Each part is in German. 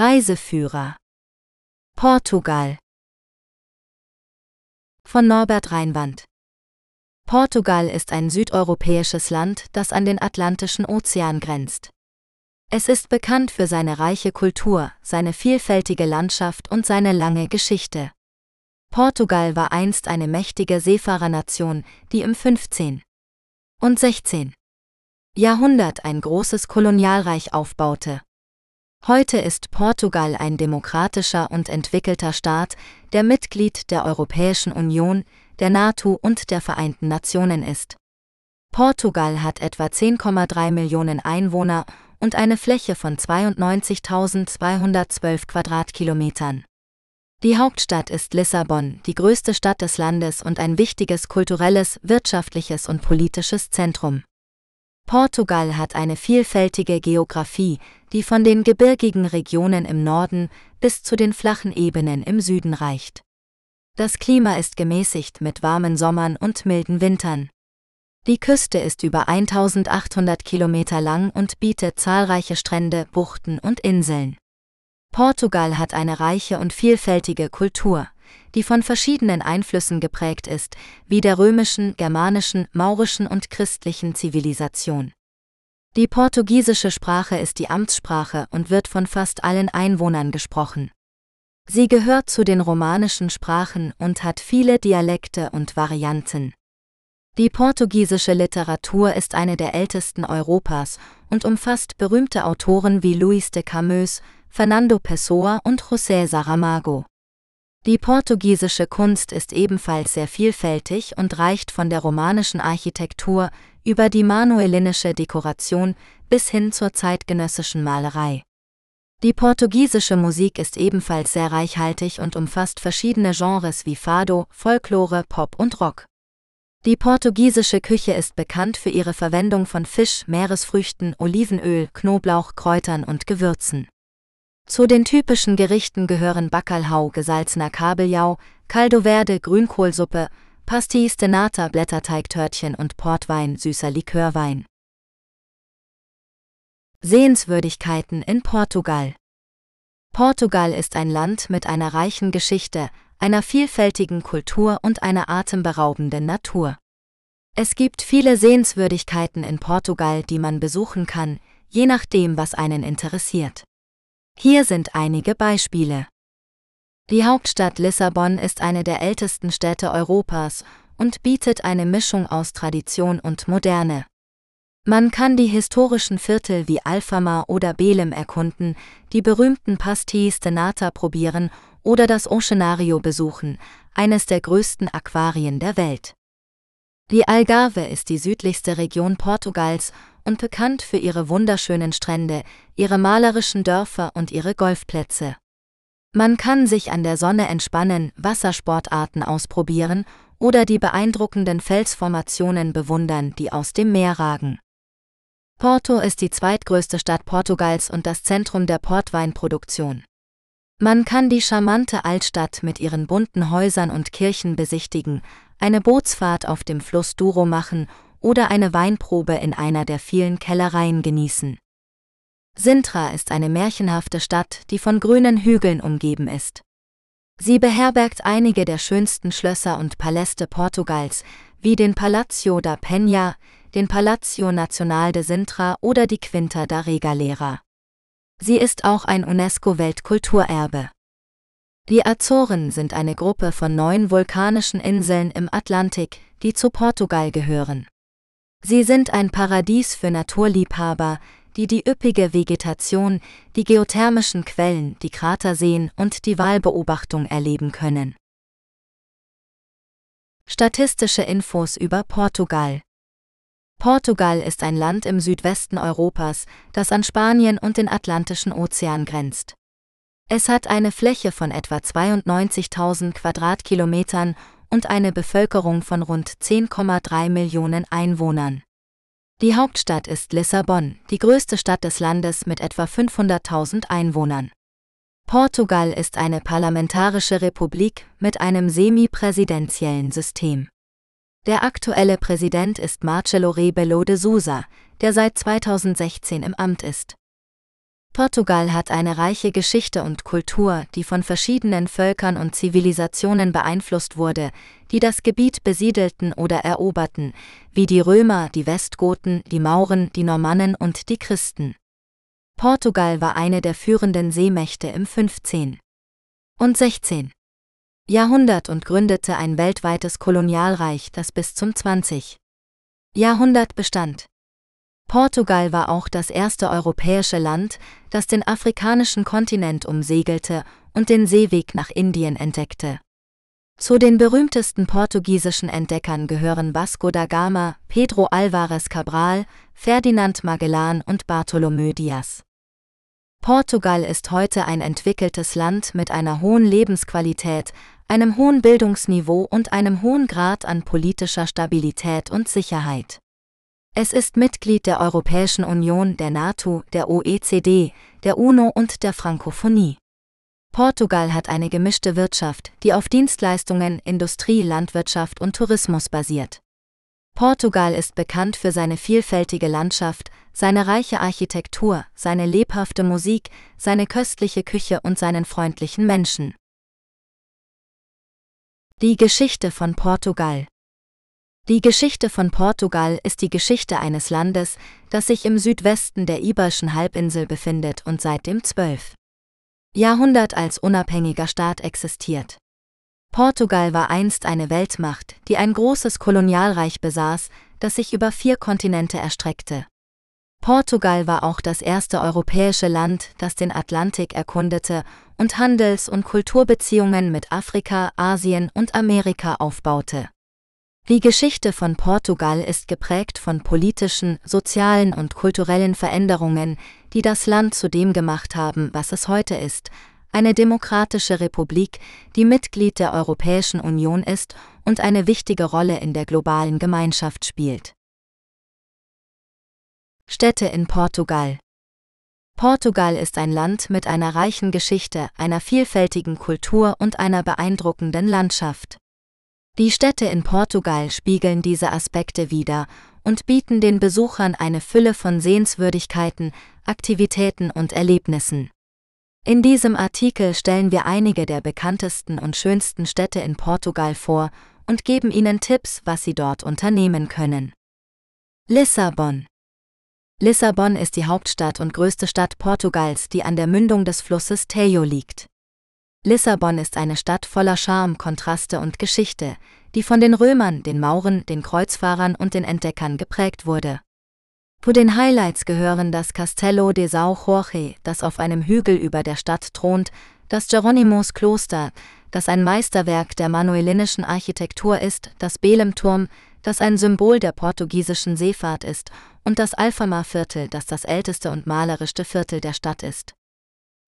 Reiseführer Portugal von Norbert Reinwand Portugal ist ein südeuropäisches Land, das an den Atlantischen Ozean grenzt. Es ist bekannt für seine reiche Kultur, seine vielfältige Landschaft und seine lange Geschichte. Portugal war einst eine mächtige Seefahrernation, die im 15. und 16. Jahrhundert ein großes Kolonialreich aufbaute. Heute ist Portugal ein demokratischer und entwickelter Staat, der Mitglied der Europäischen Union, der NATO und der Vereinten Nationen ist. Portugal hat etwa 10,3 Millionen Einwohner und eine Fläche von 92.212 Quadratkilometern. Die Hauptstadt ist Lissabon, die größte Stadt des Landes und ein wichtiges kulturelles, wirtschaftliches und politisches Zentrum. Portugal hat eine vielfältige Geographie, die von den gebirgigen Regionen im Norden bis zu den flachen Ebenen im Süden reicht. Das Klima ist gemäßigt mit warmen Sommern und milden Wintern. Die Küste ist über 1800 Kilometer lang und bietet zahlreiche Strände, Buchten und Inseln. Portugal hat eine reiche und vielfältige Kultur, die von verschiedenen Einflüssen geprägt ist, wie der römischen, germanischen, maurischen und christlichen Zivilisation. Die portugiesische Sprache ist die Amtssprache und wird von fast allen Einwohnern gesprochen. Sie gehört zu den romanischen Sprachen und hat viele Dialekte und Varianten. Die portugiesische Literatur ist eine der ältesten Europas und umfasst berühmte Autoren wie Luís de Camões, Fernando Pessoa und José Saramago. Die portugiesische Kunst ist ebenfalls sehr vielfältig und reicht von der romanischen Architektur über die manuelinische Dekoration bis hin zur zeitgenössischen Malerei. Die portugiesische Musik ist ebenfalls sehr reichhaltig und umfasst verschiedene Genres wie Fado, Folklore, Pop und Rock. Die portugiesische Küche ist bekannt für ihre Verwendung von Fisch, Meeresfrüchten, Olivenöl, Knoblauch, Kräutern und Gewürzen. Zu den typischen Gerichten gehören Bacalhau, gesalzener Kabeljau, Caldo Verde, Grünkohlsuppe, Pastis de Nata, Blätterteigtörtchen und Portwein, süßer Likörwein. Sehenswürdigkeiten in Portugal Portugal ist ein Land mit einer reichen Geschichte, einer vielfältigen Kultur und einer atemberaubenden Natur. Es gibt viele Sehenswürdigkeiten in Portugal, die man besuchen kann, je nachdem, was einen interessiert. Hier sind einige Beispiele. Die Hauptstadt Lissabon ist eine der ältesten Städte Europas und bietet eine Mischung aus Tradition und Moderne. Man kann die historischen Viertel wie Alfama oder Belem erkunden, die berühmten Pastis de Nata probieren oder das Oceanario besuchen, eines der größten Aquarien der Welt. Die Algarve ist die südlichste Region Portugals und bekannt für ihre wunderschönen Strände, ihre malerischen Dörfer und ihre Golfplätze. Man kann sich an der Sonne entspannen, Wassersportarten ausprobieren oder die beeindruckenden Felsformationen bewundern, die aus dem Meer ragen. Porto ist die zweitgrößte Stadt Portugals und das Zentrum der Portweinproduktion. Man kann die charmante Altstadt mit ihren bunten Häusern und Kirchen besichtigen, eine Bootsfahrt auf dem Fluss Douro machen oder eine Weinprobe in einer der vielen Kellereien genießen. Sintra ist eine märchenhafte Stadt, die von grünen Hügeln umgeben ist. Sie beherbergt einige der schönsten Schlösser und Paläste Portugals, wie den Palacio da Penha, den Palacio Nacional de Sintra oder die Quinta da Regalera. Sie ist auch ein UNESCO-Weltkulturerbe. Die Azoren sind eine Gruppe von neun vulkanischen Inseln im Atlantik, die zu Portugal gehören. Sie sind ein Paradies für Naturliebhaber, die die üppige Vegetation, die geothermischen Quellen, die Kraterseen und die Wahlbeobachtung erleben können. Statistische Infos über Portugal Portugal ist ein Land im Südwesten Europas, das an Spanien und den Atlantischen Ozean grenzt. Es hat eine Fläche von etwa 92.000 Quadratkilometern und eine Bevölkerung von rund 10,3 Millionen Einwohnern. Die Hauptstadt ist Lissabon, die größte Stadt des Landes mit etwa 500.000 Einwohnern. Portugal ist eine parlamentarische Republik mit einem semi-präsidentiellen System. Der aktuelle Präsident ist Marcelo Rebelo de Sousa, der seit 2016 im Amt ist. Portugal hat eine reiche Geschichte und Kultur, die von verschiedenen Völkern und Zivilisationen beeinflusst wurde, die das Gebiet besiedelten oder eroberten, wie die Römer, die Westgoten, die Mauren, die Normannen und die Christen. Portugal war eine der führenden Seemächte im 15. und 16. Jahrhundert und gründete ein weltweites Kolonialreich, das bis zum 20. Jahrhundert bestand. Portugal war auch das erste europäische Land, das den afrikanischen Kontinent umsegelte und den Seeweg nach Indien entdeckte. Zu den berühmtesten portugiesischen Entdeckern gehören Vasco da Gama, Pedro Álvares Cabral, Ferdinand Magellan und Bartolomeu Dias. Portugal ist heute ein entwickeltes Land mit einer hohen Lebensqualität, einem hohen Bildungsniveau und einem hohen Grad an politischer Stabilität und Sicherheit. Es ist Mitglied der Europäischen Union, der NATO, der OECD, der UNO und der Frankophonie. Portugal hat eine gemischte Wirtschaft, die auf Dienstleistungen, Industrie, Landwirtschaft und Tourismus basiert. Portugal ist bekannt für seine vielfältige Landschaft, seine reiche Architektur, seine lebhafte Musik, seine köstliche Küche und seinen freundlichen Menschen. Die Geschichte von Portugal die Geschichte von Portugal ist die Geschichte eines Landes, das sich im Südwesten der Iberischen Halbinsel befindet und seit dem 12. Jahrhundert als unabhängiger Staat existiert. Portugal war einst eine Weltmacht, die ein großes Kolonialreich besaß, das sich über vier Kontinente erstreckte. Portugal war auch das erste europäische Land, das den Atlantik erkundete und Handels- und Kulturbeziehungen mit Afrika, Asien und Amerika aufbaute. Die Geschichte von Portugal ist geprägt von politischen, sozialen und kulturellen Veränderungen, die das Land zu dem gemacht haben, was es heute ist, eine demokratische Republik, die Mitglied der Europäischen Union ist und eine wichtige Rolle in der globalen Gemeinschaft spielt. Städte in Portugal Portugal ist ein Land mit einer reichen Geschichte, einer vielfältigen Kultur und einer beeindruckenden Landschaft. Die Städte in Portugal spiegeln diese Aspekte wider und bieten den Besuchern eine Fülle von Sehenswürdigkeiten, Aktivitäten und Erlebnissen. In diesem Artikel stellen wir einige der bekanntesten und schönsten Städte in Portugal vor und geben Ihnen Tipps, was Sie dort unternehmen können. Lissabon Lissabon ist die Hauptstadt und größte Stadt Portugals, die an der Mündung des Flusses Tejo liegt. Lissabon ist eine Stadt voller Charme, Kontraste und Geschichte, die von den Römern, den Mauren, den Kreuzfahrern und den Entdeckern geprägt wurde. Zu den Highlights gehören das Castello de São Jorge, das auf einem Hügel über der Stadt thront, das Geronimos Kloster, das ein Meisterwerk der manuelinischen Architektur ist, das Belem-Turm, das ein Symbol der portugiesischen Seefahrt ist, und das Alfamar-Viertel, das das älteste und malerischste Viertel der Stadt ist.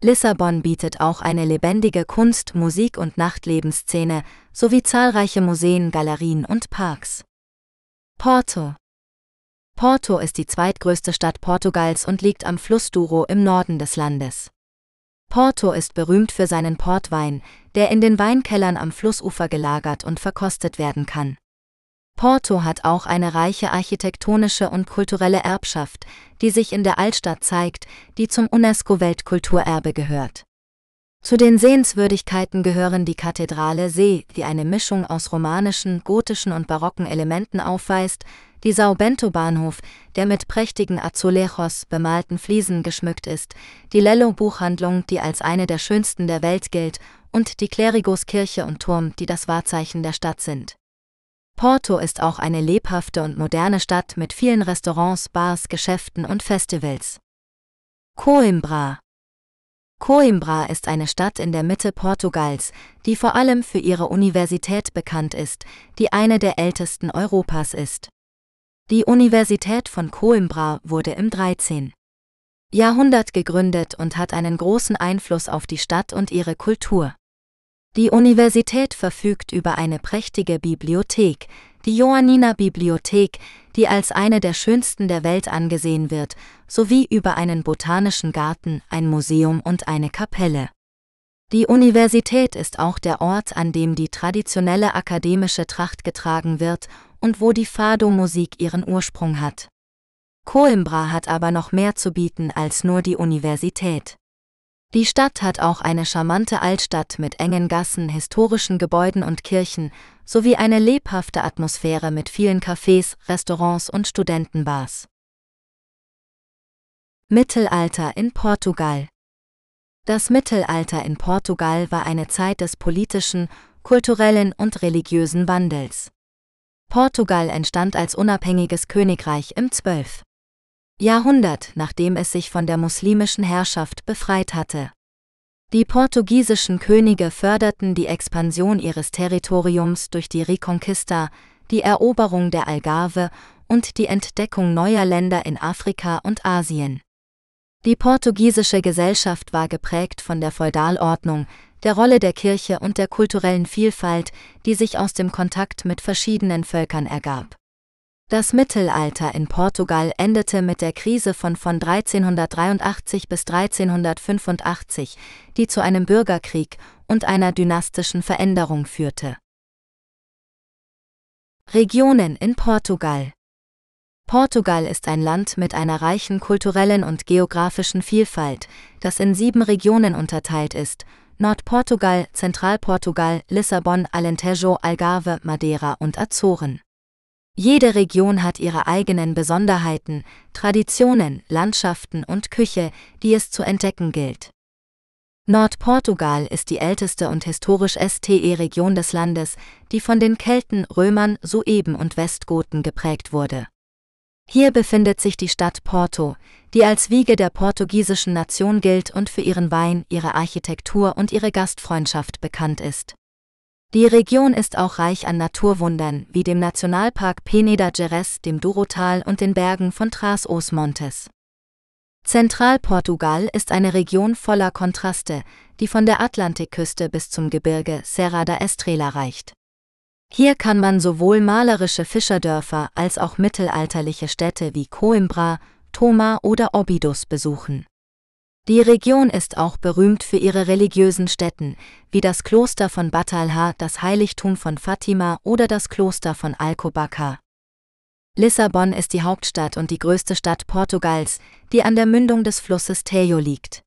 Lissabon bietet auch eine lebendige Kunst-, Musik- und Nachtlebensszene sowie zahlreiche Museen, Galerien und Parks. Porto Porto ist die zweitgrößte Stadt Portugals und liegt am Fluss Douro im Norden des Landes. Porto ist berühmt für seinen Portwein, der in den Weinkellern am Flussufer gelagert und verkostet werden kann. Porto hat auch eine reiche architektonische und kulturelle Erbschaft, die sich in der Altstadt zeigt, die zum UNESCO-Weltkulturerbe gehört. Zu den Sehenswürdigkeiten gehören die Kathedrale See, die eine Mischung aus romanischen, gotischen und barocken Elementen aufweist, die Sao Bento Bahnhof, der mit prächtigen Azulejos bemalten Fliesen geschmückt ist, die Lello Buchhandlung, die als eine der schönsten der Welt gilt, und die Clerigos Kirche und Turm, die das Wahrzeichen der Stadt sind. Porto ist auch eine lebhafte und moderne Stadt mit vielen Restaurants, Bars, Geschäften und Festivals. Coimbra Coimbra ist eine Stadt in der Mitte Portugals, die vor allem für ihre Universität bekannt ist, die eine der ältesten Europas ist. Die Universität von Coimbra wurde im 13. Jahrhundert gegründet und hat einen großen Einfluss auf die Stadt und ihre Kultur. Die Universität verfügt über eine prächtige Bibliothek, die Johanniner Bibliothek, die als eine der schönsten der Welt angesehen wird, sowie über einen botanischen Garten, ein Museum und eine Kapelle. Die Universität ist auch der Ort, an dem die traditionelle akademische Tracht getragen wird und wo die Fado-Musik ihren Ursprung hat. Coimbra hat aber noch mehr zu bieten als nur die Universität. Die Stadt hat auch eine charmante Altstadt mit engen Gassen, historischen Gebäuden und Kirchen, sowie eine lebhafte Atmosphäre mit vielen Cafés, Restaurants und Studentenbars. Mittelalter in Portugal Das Mittelalter in Portugal war eine Zeit des politischen, kulturellen und religiösen Wandels. Portugal entstand als unabhängiges Königreich im 12. Jahrhundert, nachdem es sich von der muslimischen Herrschaft befreit hatte. Die portugiesischen Könige förderten die Expansion ihres Territoriums durch die Reconquista, die Eroberung der Algarve und die Entdeckung neuer Länder in Afrika und Asien. Die portugiesische Gesellschaft war geprägt von der Feudalordnung, der Rolle der Kirche und der kulturellen Vielfalt, die sich aus dem Kontakt mit verschiedenen Völkern ergab. Das Mittelalter in Portugal endete mit der Krise von von 1383 bis 1385, die zu einem Bürgerkrieg und einer dynastischen Veränderung führte. Regionen in Portugal Portugal ist ein Land mit einer reichen kulturellen und geografischen Vielfalt, das in sieben Regionen unterteilt ist, Nordportugal, Zentralportugal, Lissabon, Alentejo, Algarve, Madeira und Azoren. Jede Region hat ihre eigenen Besonderheiten, Traditionen, Landschaften und Küche, die es zu entdecken gilt. Nordportugal ist die älteste und historisch STE-Region des Landes, die von den Kelten, Römern, Sueben und Westgoten geprägt wurde. Hier befindet sich die Stadt Porto, die als Wiege der portugiesischen Nation gilt und für ihren Wein, ihre Architektur und ihre Gastfreundschaft bekannt ist. Die Region ist auch reich an Naturwundern, wie dem Nationalpark Peneda Gerês, dem Durotal und den Bergen von Trás-os-Montes. Zentralportugal ist eine Region voller Kontraste, die von der Atlantikküste bis zum Gebirge Serra da Estrela reicht. Hier kann man sowohl malerische Fischerdörfer als auch mittelalterliche Städte wie Coimbra, Toma oder Óbidos besuchen. Die Region ist auch berühmt für ihre religiösen Stätten, wie das Kloster von Batalha, das Heiligtum von Fatima oder das Kloster von Alcobaça. Lissabon ist die Hauptstadt und die größte Stadt Portugals, die an der Mündung des Flusses Tejo liegt.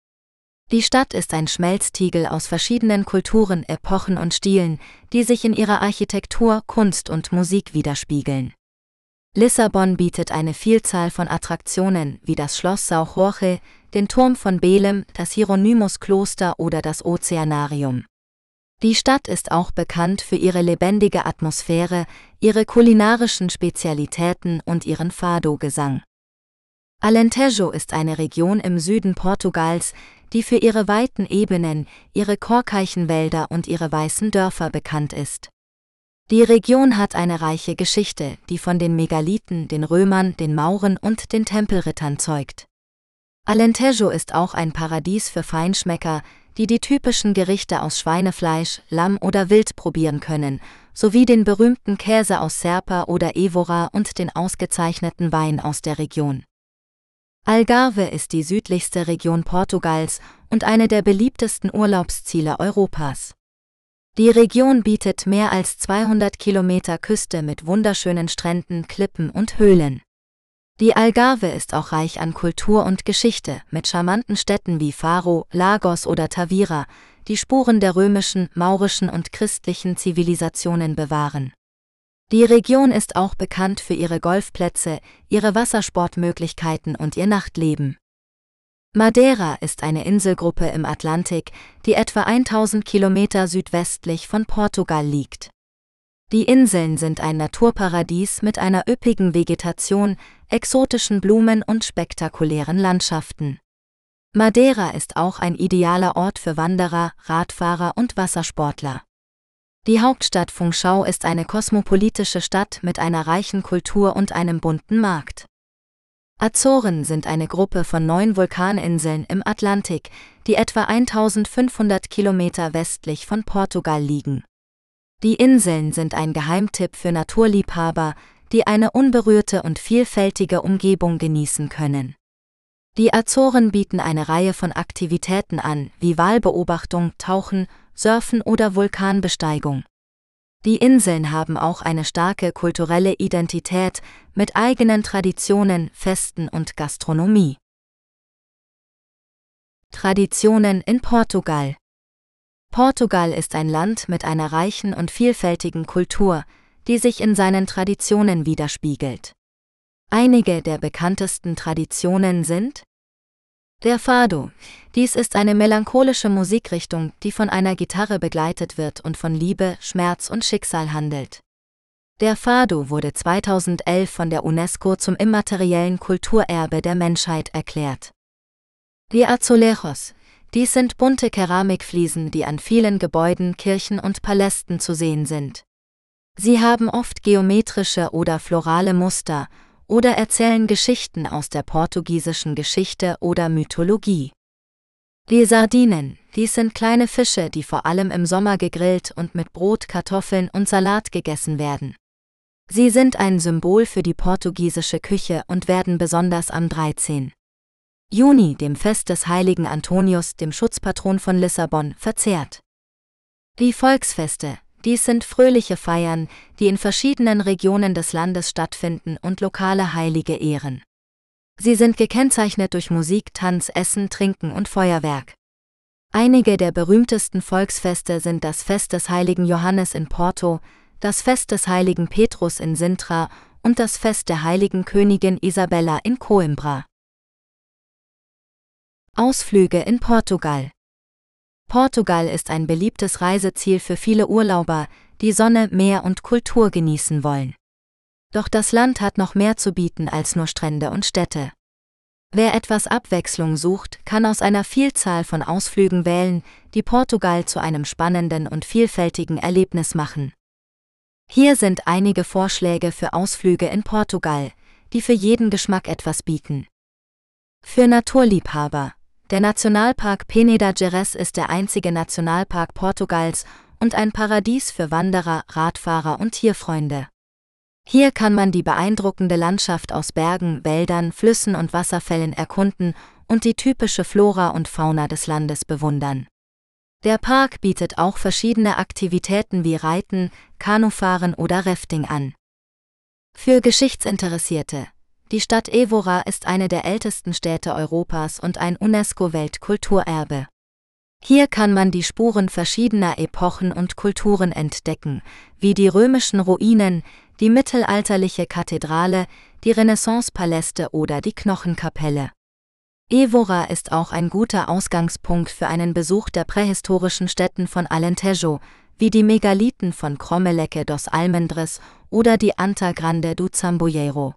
Die Stadt ist ein Schmelztiegel aus verschiedenen Kulturen, Epochen und Stilen, die sich in ihrer Architektur, Kunst und Musik widerspiegeln. Lissabon bietet eine Vielzahl von Attraktionen wie das Schloss São Jorge, den Turm von Belem, das Hieronymus-Kloster oder das Ozeanarium. Die Stadt ist auch bekannt für ihre lebendige Atmosphäre, ihre kulinarischen Spezialitäten und ihren Fado-Gesang. Alentejo ist eine Region im Süden Portugals, die für ihre weiten Ebenen, ihre Korkeichenwälder und ihre weißen Dörfer bekannt ist. Die Region hat eine reiche Geschichte, die von den Megalithen, den Römern, den Mauren und den Tempelrittern zeugt. Alentejo ist auch ein Paradies für Feinschmecker, die die typischen Gerichte aus Schweinefleisch, Lamm oder Wild probieren können, sowie den berühmten Käse aus Serpa oder Evora und den ausgezeichneten Wein aus der Region. Algarve ist die südlichste Region Portugals und eine der beliebtesten Urlaubsziele Europas. Die Region bietet mehr als 200 Kilometer Küste mit wunderschönen Stränden, Klippen und Höhlen. Die Algarve ist auch reich an Kultur und Geschichte, mit charmanten Städten wie Faro, Lagos oder Tavira, die Spuren der römischen, maurischen und christlichen Zivilisationen bewahren. Die Region ist auch bekannt für ihre Golfplätze, ihre Wassersportmöglichkeiten und ihr Nachtleben. Madeira ist eine Inselgruppe im Atlantik, die etwa 1000 Kilometer südwestlich von Portugal liegt. Die Inseln sind ein Naturparadies mit einer üppigen Vegetation, exotischen Blumen und spektakulären Landschaften. Madeira ist auch ein idealer Ort für Wanderer, Radfahrer und Wassersportler. Die Hauptstadt Funchal ist eine kosmopolitische Stadt mit einer reichen Kultur und einem bunten Markt. Azoren sind eine Gruppe von neun Vulkaninseln im Atlantik, die etwa 1500 Kilometer westlich von Portugal liegen. Die Inseln sind ein Geheimtipp für Naturliebhaber, die eine unberührte und vielfältige Umgebung genießen können. Die Azoren bieten eine Reihe von Aktivitäten an, wie Walbeobachtung, Tauchen, Surfen oder Vulkanbesteigung. Die Inseln haben auch eine starke kulturelle Identität mit eigenen Traditionen, Festen und Gastronomie. Traditionen in Portugal Portugal ist ein Land mit einer reichen und vielfältigen Kultur, die sich in seinen Traditionen widerspiegelt. Einige der bekanntesten Traditionen sind der Fado. Dies ist eine melancholische Musikrichtung, die von einer Gitarre begleitet wird und von Liebe, Schmerz und Schicksal handelt. Der Fado wurde 2011 von der UNESCO zum immateriellen Kulturerbe der Menschheit erklärt. Die Azulejos. Dies sind bunte Keramikfliesen, die an vielen Gebäuden, Kirchen und Palästen zu sehen sind. Sie haben oft geometrische oder florale Muster oder erzählen Geschichten aus der portugiesischen Geschichte oder Mythologie. Die Sardinen, dies sind kleine Fische, die vor allem im Sommer gegrillt und mit Brot, Kartoffeln und Salat gegessen werden. Sie sind ein Symbol für die portugiesische Küche und werden besonders am 13. Juni, dem Fest des heiligen Antonius, dem Schutzpatron von Lissabon, verzehrt. Die Volksfeste, dies sind fröhliche Feiern, die in verschiedenen Regionen des Landes stattfinden und lokale Heilige ehren. Sie sind gekennzeichnet durch Musik, Tanz, Essen, Trinken und Feuerwerk. Einige der berühmtesten Volksfeste sind das Fest des heiligen Johannes in Porto, das Fest des heiligen Petrus in Sintra und das Fest der heiligen Königin Isabella in Coimbra. Ausflüge in Portugal Portugal ist ein beliebtes Reiseziel für viele Urlauber, die Sonne, Meer und Kultur genießen wollen. Doch das Land hat noch mehr zu bieten als nur Strände und Städte. Wer etwas Abwechslung sucht, kann aus einer Vielzahl von Ausflügen wählen, die Portugal zu einem spannenden und vielfältigen Erlebnis machen. Hier sind einige Vorschläge für Ausflüge in Portugal, die für jeden Geschmack etwas bieten. Für Naturliebhaber der Nationalpark Peneda Gerês ist der einzige Nationalpark Portugals und ein Paradies für Wanderer, Radfahrer und Tierfreunde. Hier kann man die beeindruckende Landschaft aus Bergen, Wäldern, Flüssen und Wasserfällen erkunden und die typische Flora und Fauna des Landes bewundern. Der Park bietet auch verschiedene Aktivitäten wie Reiten, Kanufahren oder Rafting an. Für Geschichtsinteressierte die Stadt Evora ist eine der ältesten Städte Europas und ein UNESCO-Weltkulturerbe. Hier kann man die Spuren verschiedener Epochen und Kulturen entdecken, wie die römischen Ruinen, die mittelalterliche Kathedrale, die Renaissance-Paläste oder die Knochenkapelle. Evora ist auch ein guter Ausgangspunkt für einen Besuch der prähistorischen Städten von Alentejo, wie die Megalithen von Crommeleke dos Almendres oder die Anta Grande do Zambujeiro.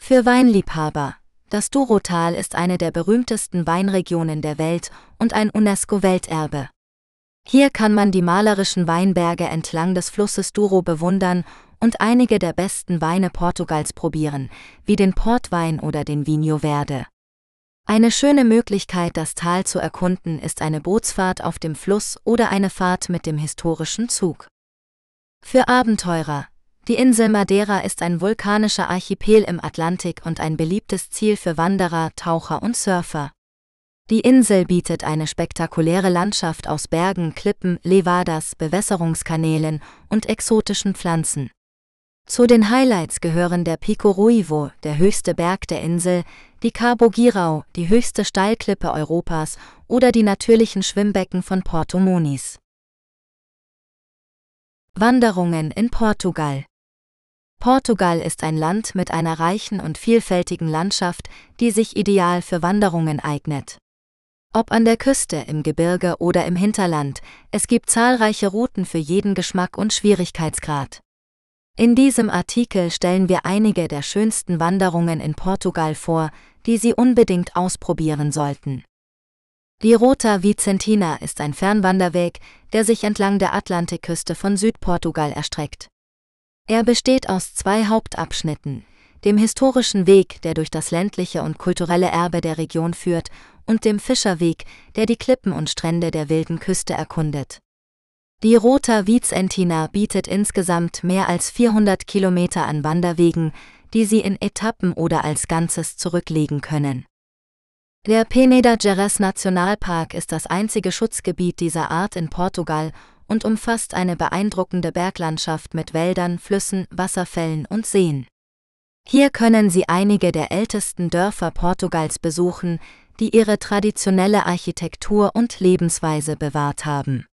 Für Weinliebhaber. Das Douro-Tal ist eine der berühmtesten Weinregionen der Welt und ein UNESCO-Welterbe. Hier kann man die malerischen Weinberge entlang des Flusses Douro bewundern und einige der besten Weine Portugals probieren, wie den Portwein oder den Vinho Verde. Eine schöne Möglichkeit, das Tal zu erkunden, ist eine Bootsfahrt auf dem Fluss oder eine Fahrt mit dem historischen Zug. Für Abenteurer, die Insel Madeira ist ein vulkanischer Archipel im Atlantik und ein beliebtes Ziel für Wanderer, Taucher und Surfer. Die Insel bietet eine spektakuläre Landschaft aus Bergen, Klippen, Levadas, Bewässerungskanälen und exotischen Pflanzen. Zu den Highlights gehören der Pico Ruivo, der höchste Berg der Insel, die Cabo Girau, die höchste Steilklippe Europas oder die natürlichen Schwimmbecken von Porto Moniz. Wanderungen in Portugal Portugal ist ein Land mit einer reichen und vielfältigen Landschaft, die sich ideal für Wanderungen eignet. Ob an der Küste, im Gebirge oder im Hinterland, es gibt zahlreiche Routen für jeden Geschmack und Schwierigkeitsgrad. In diesem Artikel stellen wir einige der schönsten Wanderungen in Portugal vor, die Sie unbedingt ausprobieren sollten. Die Rota Vicentina ist ein Fernwanderweg, der sich entlang der Atlantikküste von Südportugal erstreckt. Er besteht aus zwei Hauptabschnitten, dem historischen Weg, der durch das ländliche und kulturelle Erbe der Region führt, und dem Fischerweg, der die Klippen und Strände der wilden Küste erkundet. Die Rota Vicentina bietet insgesamt mehr als 400 Kilometer an Wanderwegen, die Sie in Etappen oder als Ganzes zurücklegen können. Der Peneda Gerês Nationalpark ist das einzige Schutzgebiet dieser Art in Portugal und umfasst eine beeindruckende Berglandschaft mit Wäldern, Flüssen, Wasserfällen und Seen. Hier können Sie einige der ältesten Dörfer Portugals besuchen, die ihre traditionelle Architektur und Lebensweise bewahrt haben.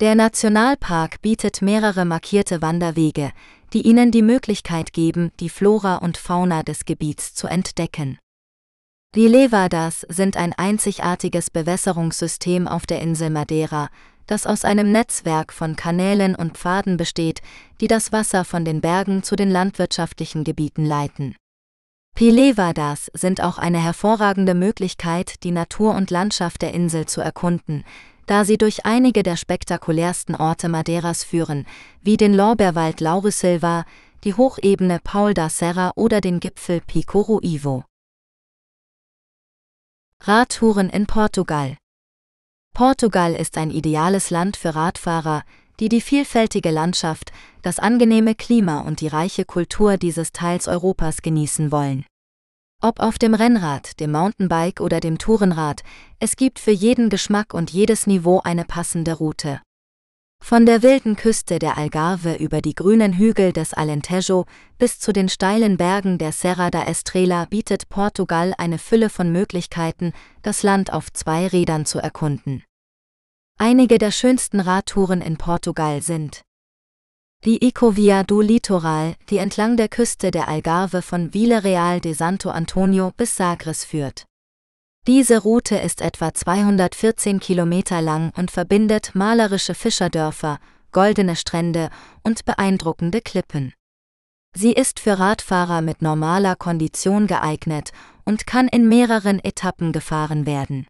Der Nationalpark bietet mehrere markierte Wanderwege, die Ihnen die Möglichkeit geben, die Flora und Fauna des Gebiets zu entdecken. Die Levadas sind ein einzigartiges Bewässerungssystem auf der Insel Madeira, das aus einem Netzwerk von Kanälen und Pfaden besteht, die das Wasser von den Bergen zu den landwirtschaftlichen Gebieten leiten. Pilevadas sind auch eine hervorragende Möglichkeit, die Natur und Landschaft der Insel zu erkunden, da sie durch einige der spektakulärsten Orte Madeiras führen, wie den Lorbeerwald Laurisilva, die Hochebene Paul da Serra oder den Gipfel Pico Ruivo. Radtouren in Portugal Portugal ist ein ideales Land für Radfahrer, die die vielfältige Landschaft, das angenehme Klima und die reiche Kultur dieses Teils Europas genießen wollen. Ob auf dem Rennrad, dem Mountainbike oder dem Tourenrad, es gibt für jeden Geschmack und jedes Niveau eine passende Route. Von der wilden Küste der Algarve über die grünen Hügel des Alentejo bis zu den steilen Bergen der Serra da Estrela bietet Portugal eine Fülle von Möglichkeiten, das Land auf zwei Rädern zu erkunden. Einige der schönsten Radtouren in Portugal sind die Ecovia do Litoral, die entlang der Küste der Algarve von Villarreal de Santo Antonio bis Sagres führt. Diese Route ist etwa 214 Kilometer lang und verbindet malerische Fischerdörfer, goldene Strände und beeindruckende Klippen. Sie ist für Radfahrer mit normaler Kondition geeignet und kann in mehreren Etappen gefahren werden.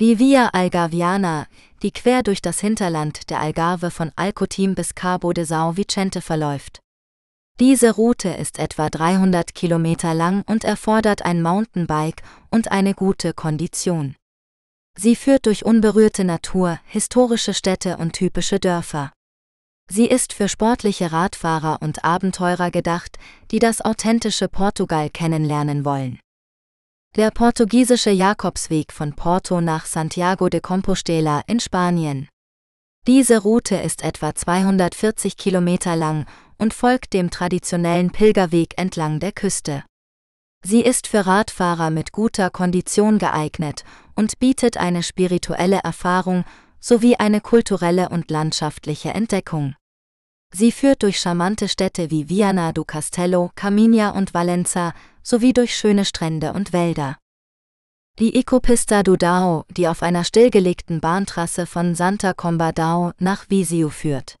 Die Via Algarviana, die quer durch das Hinterland der Algarve von Alcotim bis Cabo de São Vicente verläuft. Diese Route ist etwa 300 Kilometer lang und erfordert ein Mountainbike und eine gute Kondition. Sie führt durch unberührte Natur, historische Städte und typische Dörfer. Sie ist für sportliche Radfahrer und Abenteurer gedacht, die das authentische Portugal kennenlernen wollen. Der portugiesische Jakobsweg von Porto nach Santiago de Compostela in Spanien. Diese Route ist etwa 240 Kilometer lang und folgt dem traditionellen Pilgerweg entlang der Küste. Sie ist für Radfahrer mit guter Kondition geeignet und bietet eine spirituelle Erfahrung sowie eine kulturelle und landschaftliche Entdeckung. Sie führt durch charmante Städte wie Viana do Castelo, Caminia und Valenza sowie durch schöne Strände und Wälder. Die Ecopista do Dao, die auf einer stillgelegten Bahntrasse von Santa Combadao nach Viseu führt.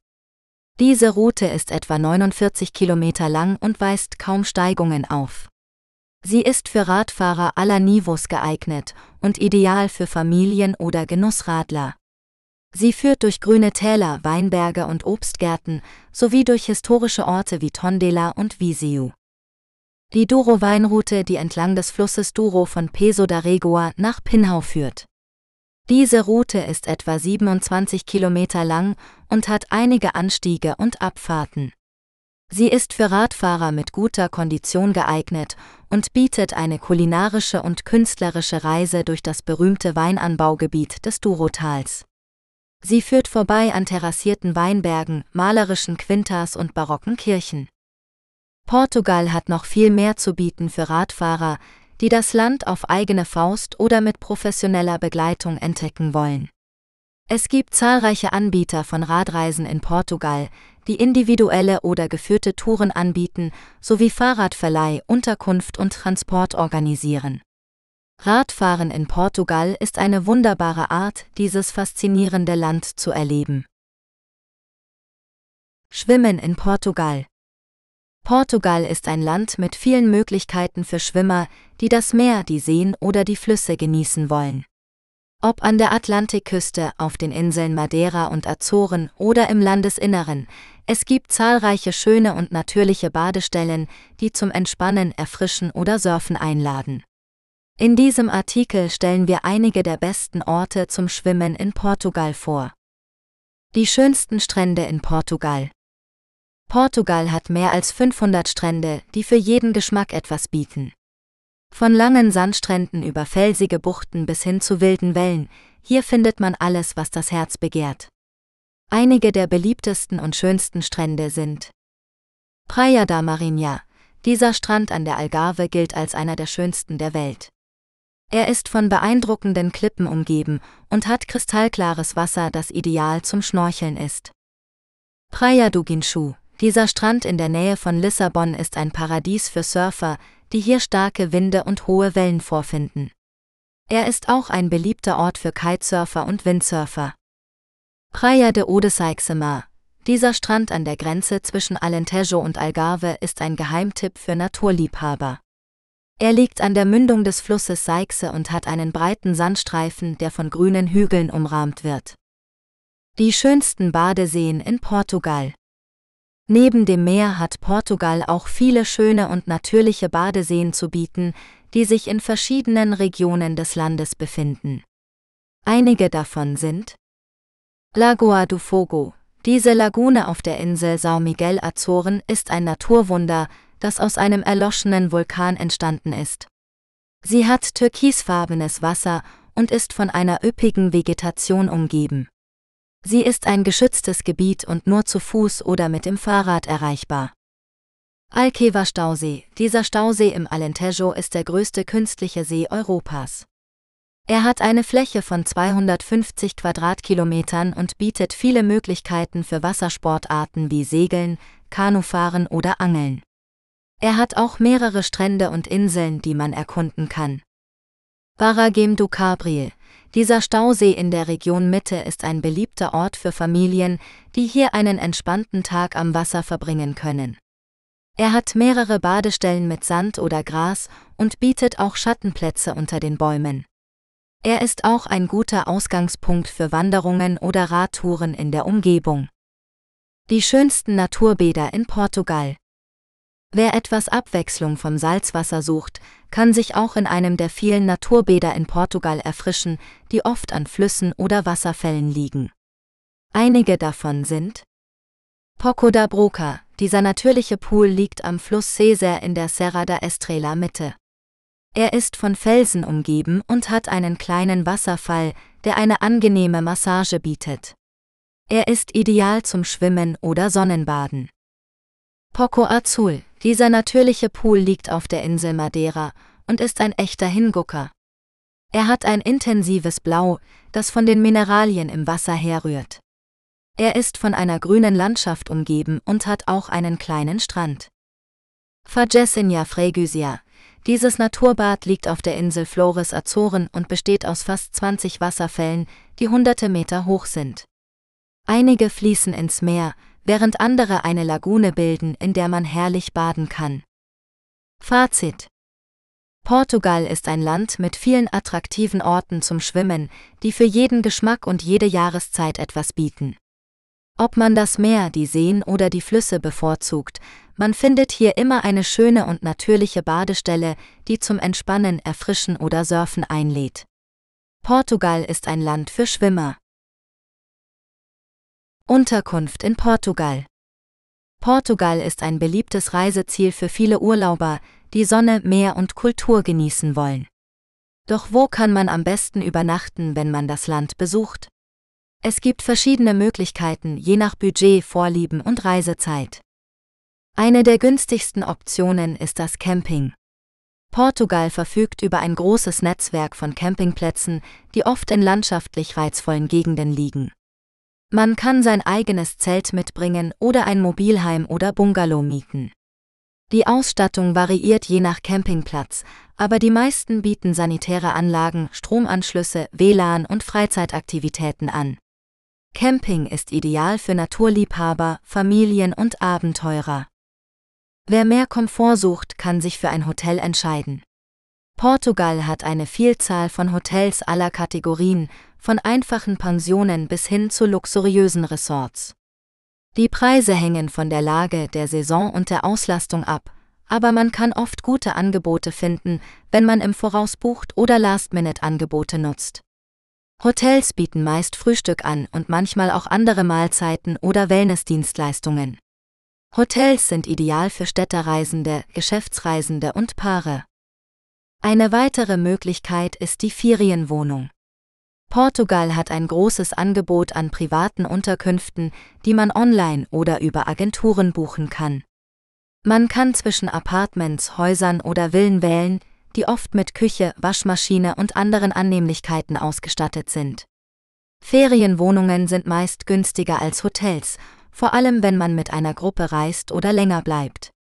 Diese Route ist etwa 49 Kilometer lang und weist kaum Steigungen auf. Sie ist für Radfahrer aller Niveaus geeignet und ideal für Familien oder Genussradler. Sie führt durch grüne Täler, Weinberge und Obstgärten sowie durch historische Orte wie Tondela und Viseu. Die Douro-Weinroute, die entlang des Flusses Douro von Peso da Regoa nach Pinhau führt. Diese Route ist etwa 27 Kilometer lang und hat einige Anstiege und Abfahrten. Sie ist für Radfahrer mit guter Kondition geeignet und bietet eine kulinarische und künstlerische Reise durch das berühmte Weinanbaugebiet des Douro-Tals. Sie führt vorbei an terrassierten Weinbergen, malerischen Quintas und barocken Kirchen. Portugal hat noch viel mehr zu bieten für Radfahrer, die das Land auf eigene Faust oder mit professioneller Begleitung entdecken wollen. Es gibt zahlreiche Anbieter von Radreisen in Portugal, die individuelle oder geführte Touren anbieten, sowie Fahrradverleih, Unterkunft und Transport organisieren. Radfahren in Portugal ist eine wunderbare Art, dieses faszinierende Land zu erleben. Schwimmen in Portugal Portugal ist ein Land mit vielen Möglichkeiten für Schwimmer, die das Meer, die Seen oder die Flüsse genießen wollen. Ob an der Atlantikküste, auf den Inseln Madeira und Azoren oder im Landesinneren, es gibt zahlreiche schöne und natürliche Badestellen, die zum Entspannen, Erfrischen oder Surfen einladen. In diesem Artikel stellen wir einige der besten Orte zum Schwimmen in Portugal vor. Die schönsten Strände in Portugal. Portugal hat mehr als 500 Strände, die für jeden Geschmack etwas bieten. Von langen Sandstränden über felsige Buchten bis hin zu wilden Wellen, hier findet man alles, was das Herz begehrt. Einige der beliebtesten und schönsten Strände sind Praia da Marinha. Dieser Strand an der Algarve gilt als einer der schönsten der Welt. Er ist von beeindruckenden Klippen umgeben und hat kristallklares Wasser, das ideal zum Schnorcheln ist. Praia do Guinchú. Dieser Strand in der Nähe von Lissabon ist ein Paradies für Surfer, die hier starke Winde und hohe Wellen vorfinden. Er ist auch ein beliebter Ort für Kitesurfer und Windsurfer. Praia de Odessaixema. Dieser Strand an der Grenze zwischen Alentejo und Algarve ist ein Geheimtipp für Naturliebhaber. Er liegt an der Mündung des Flusses Seixe und hat einen breiten Sandstreifen, der von grünen Hügeln umrahmt wird. Die schönsten Badeseen in Portugal. Neben dem Meer hat Portugal auch viele schöne und natürliche Badeseen zu bieten, die sich in verschiedenen Regionen des Landes befinden. Einige davon sind Lagoa do Fogo. Diese Lagune auf der Insel São Miguel Azoren ist ein Naturwunder, das aus einem erloschenen Vulkan entstanden ist. Sie hat türkisfarbenes Wasser und ist von einer üppigen Vegetation umgeben. Sie ist ein geschütztes Gebiet und nur zu Fuß oder mit dem Fahrrad erreichbar. Alkeva Stausee. Dieser Stausee im Alentejo ist der größte künstliche See Europas. Er hat eine Fläche von 250 Quadratkilometern und bietet viele Möglichkeiten für Wassersportarten wie Segeln, Kanufahren oder Angeln. Er hat auch mehrere Strände und Inseln, die man erkunden kann. Barragem do Cabril. Dieser Stausee in der Region Mitte ist ein beliebter Ort für Familien, die hier einen entspannten Tag am Wasser verbringen können. Er hat mehrere Badestellen mit Sand oder Gras und bietet auch Schattenplätze unter den Bäumen. Er ist auch ein guter Ausgangspunkt für Wanderungen oder Radtouren in der Umgebung. Die schönsten Naturbäder in Portugal. Wer etwas Abwechslung vom Salzwasser sucht, kann sich auch in einem der vielen Naturbäder in Portugal erfrischen, die oft an Flüssen oder Wasserfällen liegen. Einige davon sind Poco da Broca, dieser natürliche Pool liegt am Fluss Cesar in der Serra da Estrela Mitte. Er ist von Felsen umgeben und hat einen kleinen Wasserfall, der eine angenehme Massage bietet. Er ist ideal zum Schwimmen oder Sonnenbaden. Poco Azul, dieser natürliche Pool liegt auf der Insel Madeira und ist ein echter Hingucker. Er hat ein intensives Blau, das von den Mineralien im Wasser herrührt. Er ist von einer grünen Landschaft umgeben und hat auch einen kleinen Strand. Fagessinja Freguesia, dieses Naturbad liegt auf der Insel Flores Azoren und besteht aus fast 20 Wasserfällen, die hunderte Meter hoch sind. Einige fließen ins Meer, während andere eine Lagune bilden, in der man herrlich baden kann. Fazit Portugal ist ein Land mit vielen attraktiven Orten zum Schwimmen, die für jeden Geschmack und jede Jahreszeit etwas bieten. Ob man das Meer, die Seen oder die Flüsse bevorzugt, man findet hier immer eine schöne und natürliche Badestelle, die zum Entspannen, Erfrischen oder Surfen einlädt. Portugal ist ein Land für Schwimmer. Unterkunft in Portugal. Portugal ist ein beliebtes Reiseziel für viele Urlauber, die Sonne, Meer und Kultur genießen wollen. Doch wo kann man am besten übernachten, wenn man das Land besucht? Es gibt verschiedene Möglichkeiten, je nach Budget, Vorlieben und Reisezeit. Eine der günstigsten Optionen ist das Camping. Portugal verfügt über ein großes Netzwerk von Campingplätzen, die oft in landschaftlich reizvollen Gegenden liegen. Man kann sein eigenes Zelt mitbringen oder ein Mobilheim oder Bungalow mieten. Die Ausstattung variiert je nach Campingplatz, aber die meisten bieten sanitäre Anlagen, Stromanschlüsse, WLAN und Freizeitaktivitäten an. Camping ist ideal für Naturliebhaber, Familien und Abenteurer. Wer mehr Komfort sucht, kann sich für ein Hotel entscheiden. Portugal hat eine Vielzahl von Hotels aller Kategorien, von einfachen Pensionen bis hin zu luxuriösen Resorts. Die Preise hängen von der Lage, der Saison und der Auslastung ab, aber man kann oft gute Angebote finden, wenn man im Voraus bucht oder Last-Minute-Angebote nutzt. Hotels bieten meist Frühstück an und manchmal auch andere Mahlzeiten oder Wellnessdienstleistungen. Hotels sind ideal für Städterreisende, Geschäftsreisende und Paare. Eine weitere Möglichkeit ist die Ferienwohnung. Portugal hat ein großes Angebot an privaten Unterkünften, die man online oder über Agenturen buchen kann. Man kann zwischen Apartments, Häusern oder Villen wählen, die oft mit Küche, Waschmaschine und anderen Annehmlichkeiten ausgestattet sind. Ferienwohnungen sind meist günstiger als Hotels, vor allem wenn man mit einer Gruppe reist oder länger bleibt.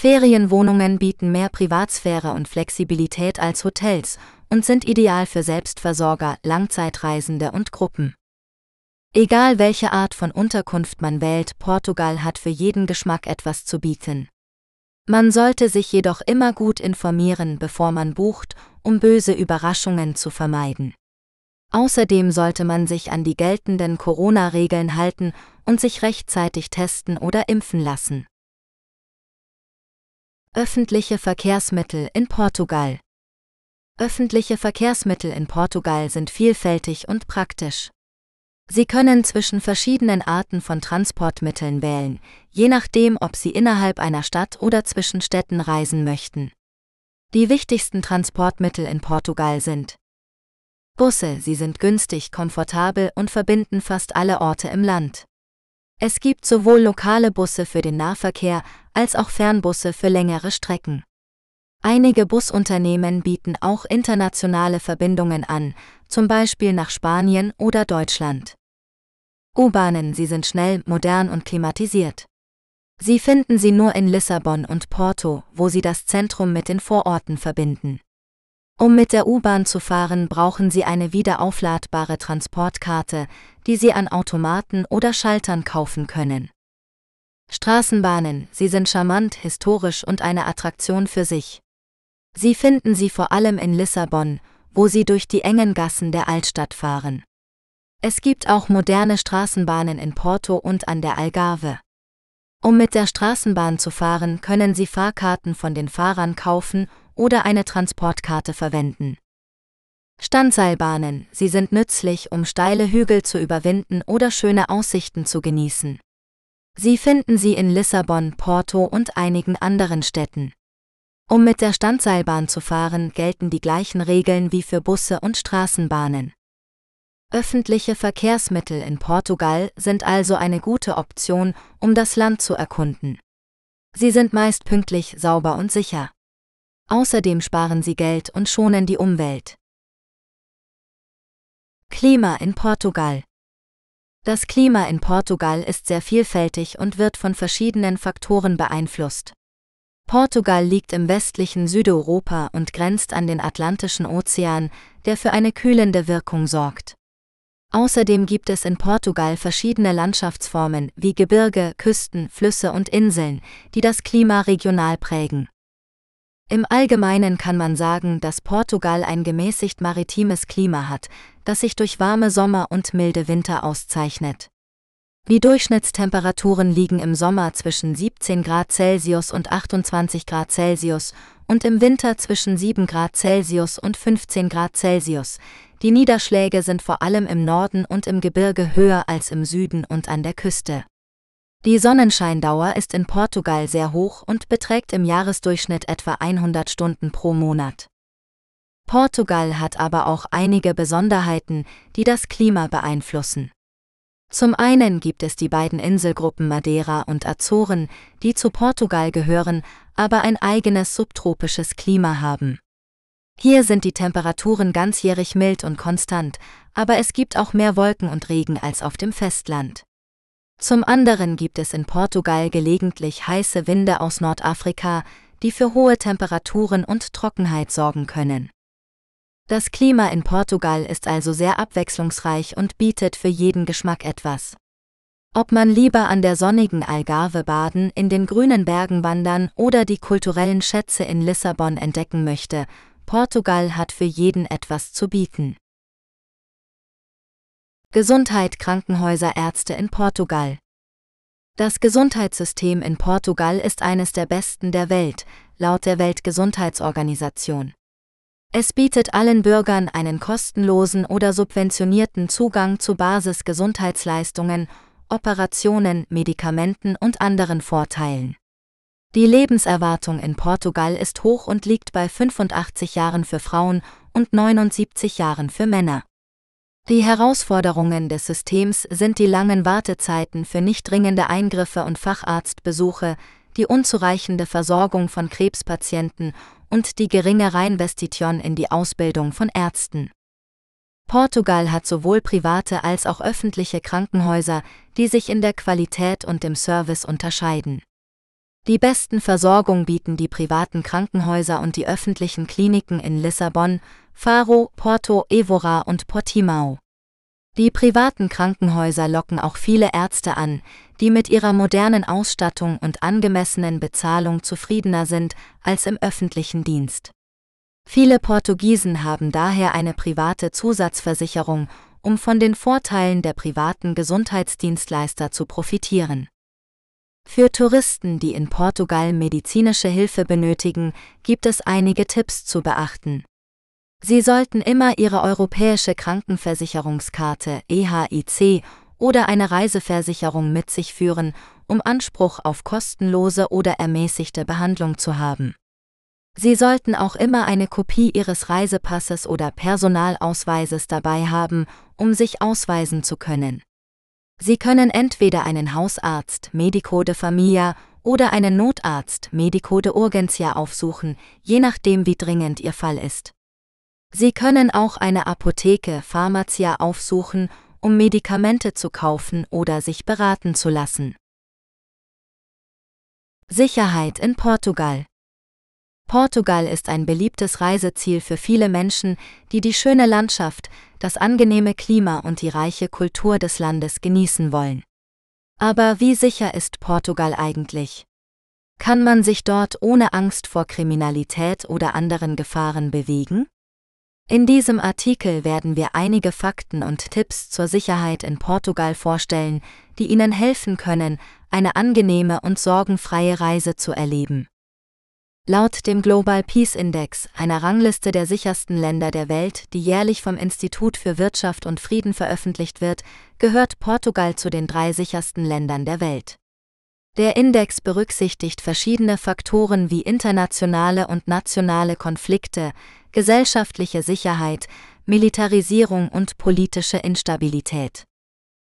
Ferienwohnungen bieten mehr Privatsphäre und Flexibilität als Hotels und sind ideal für Selbstversorger, Langzeitreisende und Gruppen. Egal welche Art von Unterkunft man wählt, Portugal hat für jeden Geschmack etwas zu bieten. Man sollte sich jedoch immer gut informieren, bevor man bucht, um böse Überraschungen zu vermeiden. Außerdem sollte man sich an die geltenden Corona-Regeln halten und sich rechtzeitig testen oder impfen lassen. Öffentliche Verkehrsmittel in Portugal Öffentliche Verkehrsmittel in Portugal sind vielfältig und praktisch. Sie können zwischen verschiedenen Arten von Transportmitteln wählen, je nachdem, ob Sie innerhalb einer Stadt oder zwischen Städten reisen möchten. Die wichtigsten Transportmittel in Portugal sind Busse, sie sind günstig, komfortabel und verbinden fast alle Orte im Land. Es gibt sowohl lokale Busse für den Nahverkehr als auch Fernbusse für längere Strecken. Einige Busunternehmen bieten auch internationale Verbindungen an, zum Beispiel nach Spanien oder Deutschland. U-Bahnen, sie sind schnell, modern und klimatisiert. Sie finden sie nur in Lissabon und Porto, wo sie das Zentrum mit den Vororten verbinden. Um mit der U-Bahn zu fahren, brauchen Sie eine wiederaufladbare Transportkarte, die Sie an Automaten oder Schaltern kaufen können. Straßenbahnen, sie sind charmant, historisch und eine Attraktion für sich. Sie finden sie vor allem in Lissabon, wo sie durch die engen Gassen der Altstadt fahren. Es gibt auch moderne Straßenbahnen in Porto und an der Algarve. Um mit der Straßenbahn zu fahren, können Sie Fahrkarten von den Fahrern kaufen oder eine Transportkarte verwenden. Standseilbahnen, sie sind nützlich, um steile Hügel zu überwinden oder schöne Aussichten zu genießen. Sie finden sie in Lissabon, Porto und einigen anderen Städten. Um mit der Standseilbahn zu fahren, gelten die gleichen Regeln wie für Busse und Straßenbahnen. Öffentliche Verkehrsmittel in Portugal sind also eine gute Option, um das Land zu erkunden. Sie sind meist pünktlich, sauber und sicher. Außerdem sparen sie Geld und schonen die Umwelt. Klima in Portugal Das Klima in Portugal ist sehr vielfältig und wird von verschiedenen Faktoren beeinflusst. Portugal liegt im westlichen Südeuropa und grenzt an den Atlantischen Ozean, der für eine kühlende Wirkung sorgt. Außerdem gibt es in Portugal verschiedene Landschaftsformen wie Gebirge, Küsten, Flüsse und Inseln, die das Klima regional prägen. Im Allgemeinen kann man sagen, dass Portugal ein gemäßigt maritimes Klima hat, das sich durch warme Sommer und milde Winter auszeichnet. Die Durchschnittstemperaturen liegen im Sommer zwischen 17 Grad Celsius und 28 Grad Celsius und im Winter zwischen 7 Grad Celsius und 15 Grad Celsius. Die Niederschläge sind vor allem im Norden und im Gebirge höher als im Süden und an der Küste. Die Sonnenscheindauer ist in Portugal sehr hoch und beträgt im Jahresdurchschnitt etwa 100 Stunden pro Monat. Portugal hat aber auch einige Besonderheiten, die das Klima beeinflussen. Zum einen gibt es die beiden Inselgruppen Madeira und Azoren, die zu Portugal gehören, aber ein eigenes subtropisches Klima haben. Hier sind die Temperaturen ganzjährig mild und konstant, aber es gibt auch mehr Wolken und Regen als auf dem Festland. Zum anderen gibt es in Portugal gelegentlich heiße Winde aus Nordafrika, die für hohe Temperaturen und Trockenheit sorgen können. Das Klima in Portugal ist also sehr abwechslungsreich und bietet für jeden Geschmack etwas. Ob man lieber an der sonnigen Algarve baden, in den grünen Bergen wandern oder die kulturellen Schätze in Lissabon entdecken möchte, Portugal hat für jeden etwas zu bieten. Gesundheit Krankenhäuser Ärzte in Portugal Das Gesundheitssystem in Portugal ist eines der besten der Welt, laut der Weltgesundheitsorganisation. Es bietet allen Bürgern einen kostenlosen oder subventionierten Zugang zu Basisgesundheitsleistungen, Operationen, Medikamenten und anderen Vorteilen. Die Lebenserwartung in Portugal ist hoch und liegt bei 85 Jahren für Frauen und 79 Jahren für Männer. Die Herausforderungen des Systems sind die langen Wartezeiten für nicht dringende Eingriffe und Facharztbesuche, die unzureichende Versorgung von Krebspatienten und die geringe Reinvestition in die Ausbildung von Ärzten. Portugal hat sowohl private als auch öffentliche Krankenhäuser, die sich in der Qualität und dem Service unterscheiden. Die besten Versorgung bieten die privaten Krankenhäuser und die öffentlichen Kliniken in Lissabon, Faro, Porto, Evora und Portimao. Die privaten Krankenhäuser locken auch viele Ärzte an, die mit ihrer modernen Ausstattung und angemessenen Bezahlung zufriedener sind als im öffentlichen Dienst. Viele Portugiesen haben daher eine private Zusatzversicherung, um von den Vorteilen der privaten Gesundheitsdienstleister zu profitieren. Für Touristen, die in Portugal medizinische Hilfe benötigen, gibt es einige Tipps zu beachten. Sie sollten immer Ihre europäische Krankenversicherungskarte EHIC oder eine Reiseversicherung mit sich führen, um Anspruch auf kostenlose oder ermäßigte Behandlung zu haben. Sie sollten auch immer eine Kopie Ihres Reisepasses oder Personalausweises dabei haben, um sich ausweisen zu können. Sie können entweder einen Hausarzt Medico de Familia oder einen Notarzt Medico de Urgencia aufsuchen, je nachdem wie dringend Ihr Fall ist. Sie können auch eine Apotheke Pharmacia aufsuchen, um Medikamente zu kaufen oder sich beraten zu lassen. Sicherheit in Portugal Portugal ist ein beliebtes Reiseziel für viele Menschen, die die schöne Landschaft, das angenehme Klima und die reiche Kultur des Landes genießen wollen. Aber wie sicher ist Portugal eigentlich? Kann man sich dort ohne Angst vor Kriminalität oder anderen Gefahren bewegen? In diesem Artikel werden wir einige Fakten und Tipps zur Sicherheit in Portugal vorstellen, die Ihnen helfen können, eine angenehme und sorgenfreie Reise zu erleben. Laut dem Global Peace Index, einer Rangliste der sichersten Länder der Welt, die jährlich vom Institut für Wirtschaft und Frieden veröffentlicht wird, gehört Portugal zu den drei sichersten Ländern der Welt. Der Index berücksichtigt verschiedene Faktoren wie internationale und nationale Konflikte, gesellschaftliche Sicherheit, Militarisierung und politische Instabilität.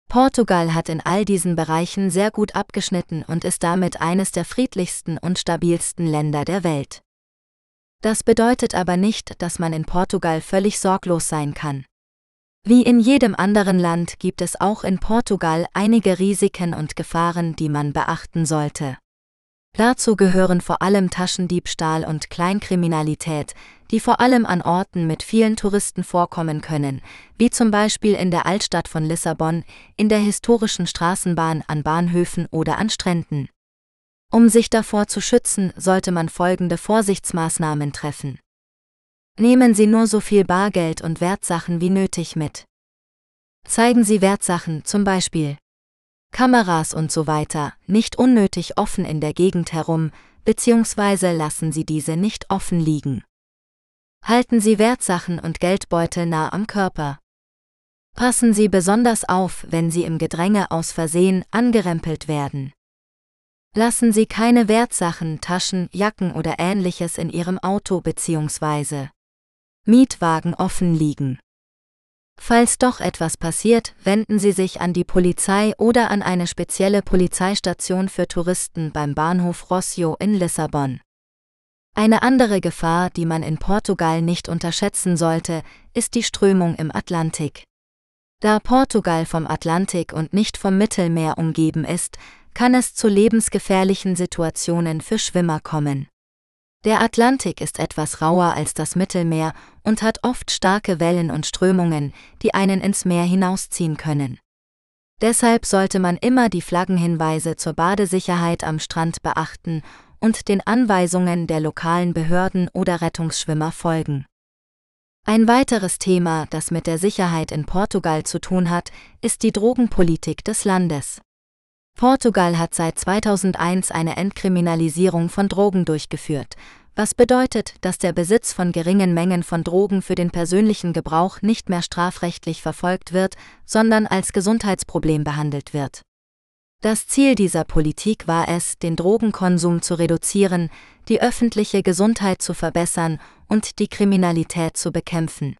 Portugal hat in all diesen Bereichen sehr gut abgeschnitten und ist damit eines der friedlichsten und stabilsten Länder der Welt. Das bedeutet aber nicht, dass man in Portugal völlig sorglos sein kann. Wie in jedem anderen Land gibt es auch in Portugal einige Risiken und Gefahren, die man beachten sollte. Dazu gehören vor allem Taschendiebstahl und Kleinkriminalität, die vor allem an Orten mit vielen Touristen vorkommen können, wie zum Beispiel in der Altstadt von Lissabon, in der historischen Straßenbahn, an Bahnhöfen oder an Stränden. Um sich davor zu schützen, sollte man folgende Vorsichtsmaßnahmen treffen. Nehmen Sie nur so viel Bargeld und Wertsachen wie nötig mit. Zeigen Sie Wertsachen, zum Beispiel Kameras und so weiter, nicht unnötig offen in der Gegend herum, beziehungsweise lassen Sie diese nicht offen liegen. Halten Sie Wertsachen und Geldbeutel nah am Körper. Passen Sie besonders auf, wenn Sie im Gedränge aus Versehen angerempelt werden. Lassen Sie keine Wertsachen, Taschen, Jacken oder ähnliches in Ihrem Auto bzw. Mietwagen offen liegen. Falls doch etwas passiert, wenden Sie sich an die Polizei oder an eine spezielle Polizeistation für Touristen beim Bahnhof Rossio in Lissabon. Eine andere Gefahr, die man in Portugal nicht unterschätzen sollte, ist die Strömung im Atlantik. Da Portugal vom Atlantik und nicht vom Mittelmeer umgeben ist, kann es zu lebensgefährlichen Situationen für Schwimmer kommen. Der Atlantik ist etwas rauer als das Mittelmeer und hat oft starke Wellen und Strömungen, die einen ins Meer hinausziehen können. Deshalb sollte man immer die Flaggenhinweise zur Badesicherheit am Strand beachten und den Anweisungen der lokalen Behörden oder Rettungsschwimmer folgen. Ein weiteres Thema, das mit der Sicherheit in Portugal zu tun hat, ist die Drogenpolitik des Landes. Portugal hat seit 2001 eine Entkriminalisierung von Drogen durchgeführt, was bedeutet, dass der Besitz von geringen Mengen von Drogen für den persönlichen Gebrauch nicht mehr strafrechtlich verfolgt wird, sondern als Gesundheitsproblem behandelt wird. Das Ziel dieser Politik war es, den Drogenkonsum zu reduzieren, die öffentliche Gesundheit zu verbessern und die Kriminalität zu bekämpfen.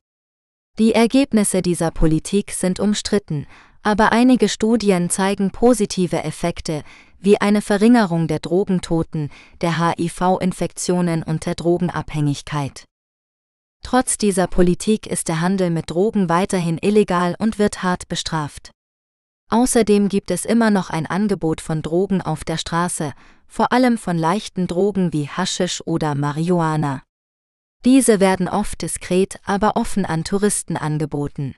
Die Ergebnisse dieser Politik sind umstritten, aber einige Studien zeigen positive Effekte, wie eine Verringerung der Drogentoten, der HIV-Infektionen und der Drogenabhängigkeit. Trotz dieser Politik ist der Handel mit Drogen weiterhin illegal und wird hart bestraft. Außerdem gibt es immer noch ein Angebot von Drogen auf der Straße, vor allem von leichten Drogen wie Haschisch oder Marihuana. Diese werden oft diskret, aber offen an Touristen angeboten.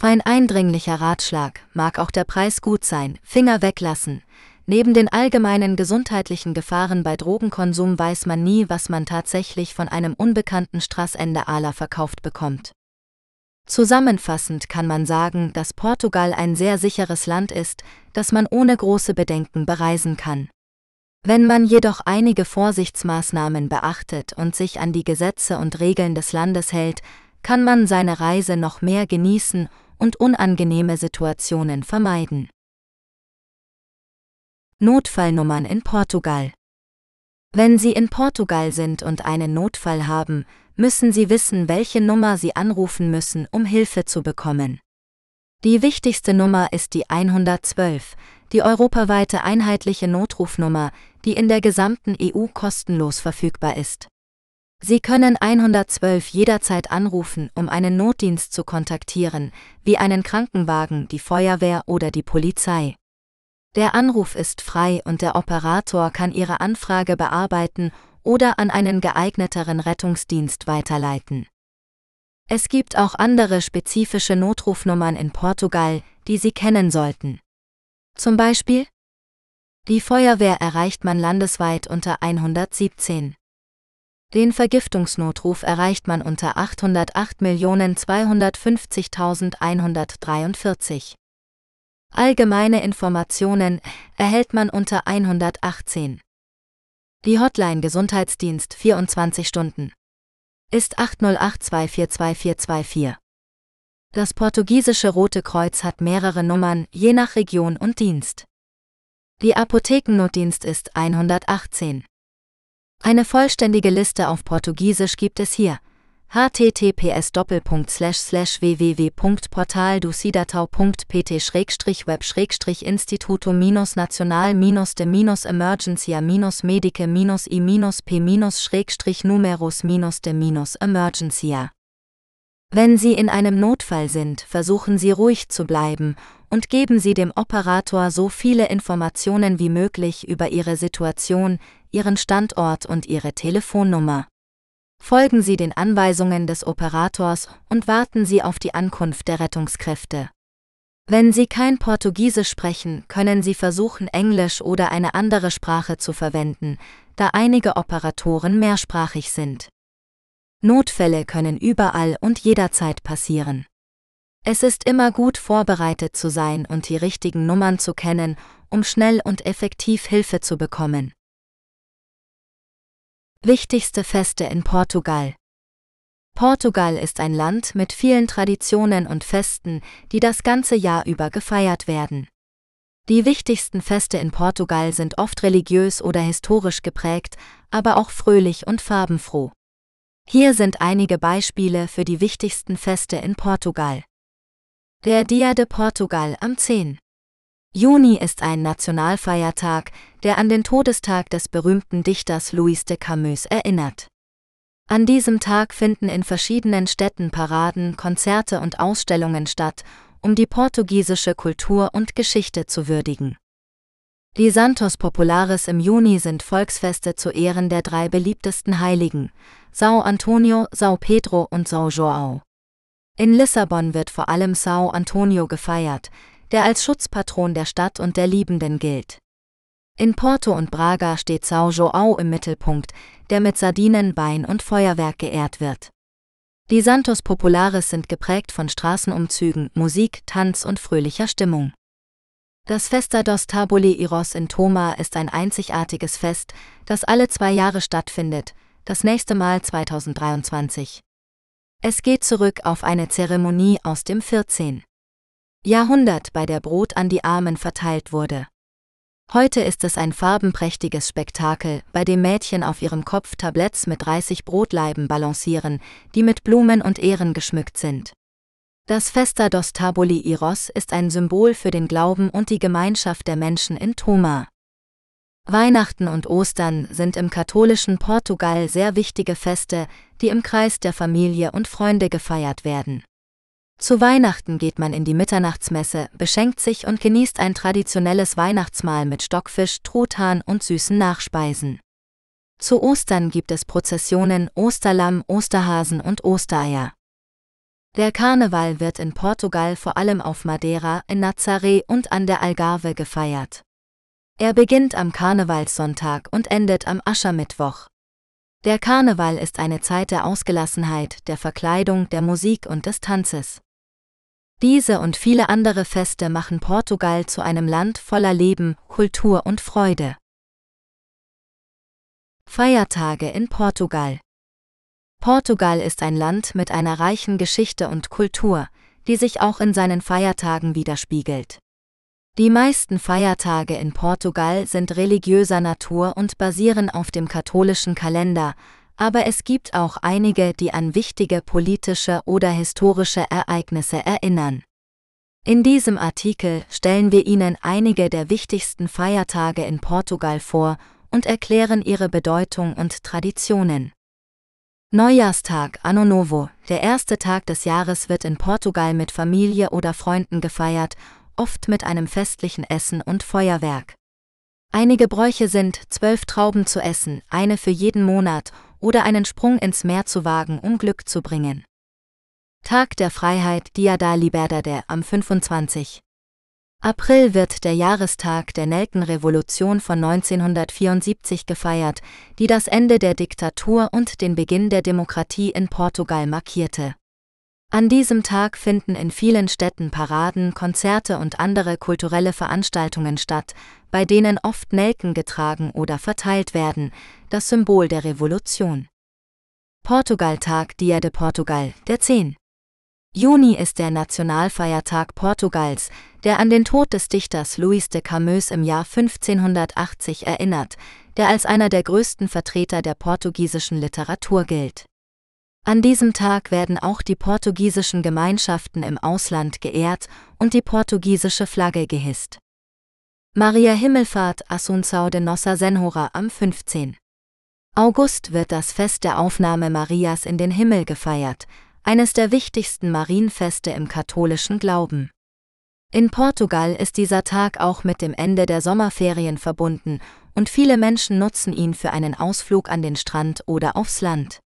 Ein eindringlicher Ratschlag mag auch der Preis gut sein, Finger weglassen. Neben den allgemeinen gesundheitlichen Gefahren bei Drogenkonsum weiß man nie, was man tatsächlich von einem unbekannten Strassende Ala verkauft bekommt. Zusammenfassend kann man sagen, dass Portugal ein sehr sicheres Land ist, das man ohne große Bedenken bereisen kann. Wenn man jedoch einige Vorsichtsmaßnahmen beachtet und sich an die Gesetze und Regeln des Landes hält, kann man seine Reise noch mehr genießen und unangenehme Situationen vermeiden. Notfallnummern in Portugal Wenn Sie in Portugal sind und einen Notfall haben, müssen Sie wissen, welche Nummer Sie anrufen müssen, um Hilfe zu bekommen. Die wichtigste Nummer ist die 112, die europaweite einheitliche Notrufnummer, die in der gesamten EU kostenlos verfügbar ist. Sie können 112 jederzeit anrufen, um einen Notdienst zu kontaktieren, wie einen Krankenwagen, die Feuerwehr oder die Polizei. Der Anruf ist frei und der Operator kann Ihre Anfrage bearbeiten oder an einen geeigneteren Rettungsdienst weiterleiten. Es gibt auch andere spezifische Notrufnummern in Portugal, die Sie kennen sollten. Zum Beispiel Die Feuerwehr erreicht man landesweit unter 117. Den Vergiftungsnotruf erreicht man unter 808.250.143. Allgemeine Informationen erhält man unter 118. Die Hotline Gesundheitsdienst 24 Stunden ist 808242424. Das portugiesische Rote Kreuz hat mehrere Nummern, je nach Region und Dienst. Die Apothekennotdienst ist 118. Eine vollständige Liste auf Portugiesisch gibt es hier https www.portalducidatau.pt web instituto national de emergencia medice i p numerus de emergencia wenn Sie in einem Notfall sind, versuchen Sie ruhig zu bleiben und geben Sie dem Operator so viele Informationen wie möglich über Ihre Situation, Ihren Standort und Ihre Telefonnummer. Folgen Sie den Anweisungen des Operators und warten Sie auf die Ankunft der Rettungskräfte. Wenn Sie kein Portugiesisch sprechen, können Sie versuchen, Englisch oder eine andere Sprache zu verwenden, da einige Operatoren mehrsprachig sind. Notfälle können überall und jederzeit passieren. Es ist immer gut vorbereitet zu sein und die richtigen Nummern zu kennen, um schnell und effektiv Hilfe zu bekommen. Wichtigste Feste in Portugal Portugal ist ein Land mit vielen Traditionen und Festen, die das ganze Jahr über gefeiert werden. Die wichtigsten Feste in Portugal sind oft religiös oder historisch geprägt, aber auch fröhlich und farbenfroh. Hier sind einige Beispiele für die wichtigsten Feste in Portugal. Der Dia de Portugal am 10. Juni ist ein Nationalfeiertag, der an den Todestag des berühmten Dichters Luis de Camus erinnert. An diesem Tag finden in verschiedenen Städten Paraden, Konzerte und Ausstellungen statt, um die portugiesische Kultur und Geschichte zu würdigen. Die Santos Populares im Juni sind Volksfeste zu Ehren der drei beliebtesten Heiligen, São Antonio, São Pedro und São João. In Lissabon wird vor allem São Antonio gefeiert, der als Schutzpatron der Stadt und der Liebenden gilt. In Porto und Braga steht São João im Mittelpunkt, der mit Sardinen, Wein und Feuerwerk geehrt wird. Die Santos Populares sind geprägt von Straßenumzügen, Musik, Tanz und fröhlicher Stimmung. Das Festa dos Tabule Iros in Toma ist ein einzigartiges Fest, das alle zwei Jahre stattfindet, das nächste Mal 2023. Es geht zurück auf eine Zeremonie aus dem 14. Jahrhundert, bei der Brot an die Armen verteilt wurde. Heute ist es ein farbenprächtiges Spektakel, bei dem Mädchen auf ihrem Kopf Tabletts mit 30 Brotleiben balancieren, die mit Blumen und Ehren geschmückt sind. Das Festa dos Tabuli Iros ist ein Symbol für den Glauben und die Gemeinschaft der Menschen in Toma. Weihnachten und Ostern sind im katholischen Portugal sehr wichtige Feste, die im Kreis der Familie und Freunde gefeiert werden. Zu Weihnachten geht man in die Mitternachtsmesse, beschenkt sich und genießt ein traditionelles Weihnachtsmahl mit Stockfisch, Truthahn und süßen Nachspeisen. Zu Ostern gibt es Prozessionen, Osterlamm, Osterhasen und Ostereier. Der Karneval wird in Portugal vor allem auf Madeira, in Nazaré und an der Algarve gefeiert. Er beginnt am Karnevalssonntag und endet am Aschermittwoch. Der Karneval ist eine Zeit der Ausgelassenheit, der Verkleidung, der Musik und des Tanzes. Diese und viele andere Feste machen Portugal zu einem Land voller Leben, Kultur und Freude. Feiertage in Portugal Portugal ist ein Land mit einer reichen Geschichte und Kultur, die sich auch in seinen Feiertagen widerspiegelt. Die meisten Feiertage in Portugal sind religiöser Natur und basieren auf dem katholischen Kalender, aber es gibt auch einige, die an wichtige politische oder historische Ereignisse erinnern. In diesem Artikel stellen wir Ihnen einige der wichtigsten Feiertage in Portugal vor und erklären ihre Bedeutung und Traditionen. Neujahrstag Anno Novo, der erste Tag des Jahres wird in Portugal mit Familie oder Freunden gefeiert, oft mit einem festlichen Essen und Feuerwerk. Einige Bräuche sind, zwölf Trauben zu essen, eine für jeden Monat, oder einen Sprung ins Meer zu wagen, um Glück zu bringen. Tag der Freiheit Dia da Liberdade am 25. April wird der Jahrestag der Nelkenrevolution von 1974 gefeiert, die das Ende der Diktatur und den Beginn der Demokratie in Portugal markierte. An diesem Tag finden in vielen Städten Paraden, Konzerte und andere kulturelle Veranstaltungen statt, bei denen oft Nelken getragen oder verteilt werden, das Symbol der Revolution. Portugaltag Dia de Portugal, der 10. Juni ist der Nationalfeiertag Portugals, der an den Tod des Dichters Luis de Camões im Jahr 1580 erinnert, der als einer der größten Vertreter der portugiesischen Literatur gilt. An diesem Tag werden auch die portugiesischen Gemeinschaften im Ausland geehrt und die portugiesische Flagge gehisst. Maria Himmelfahrt Assunção de Nossa Senhora am 15. August wird das Fest der Aufnahme Marias in den Himmel gefeiert, eines der wichtigsten Marienfeste im katholischen Glauben. In Portugal ist dieser Tag auch mit dem Ende der Sommerferien verbunden und viele Menschen nutzen ihn für einen Ausflug an den Strand oder aufs Land.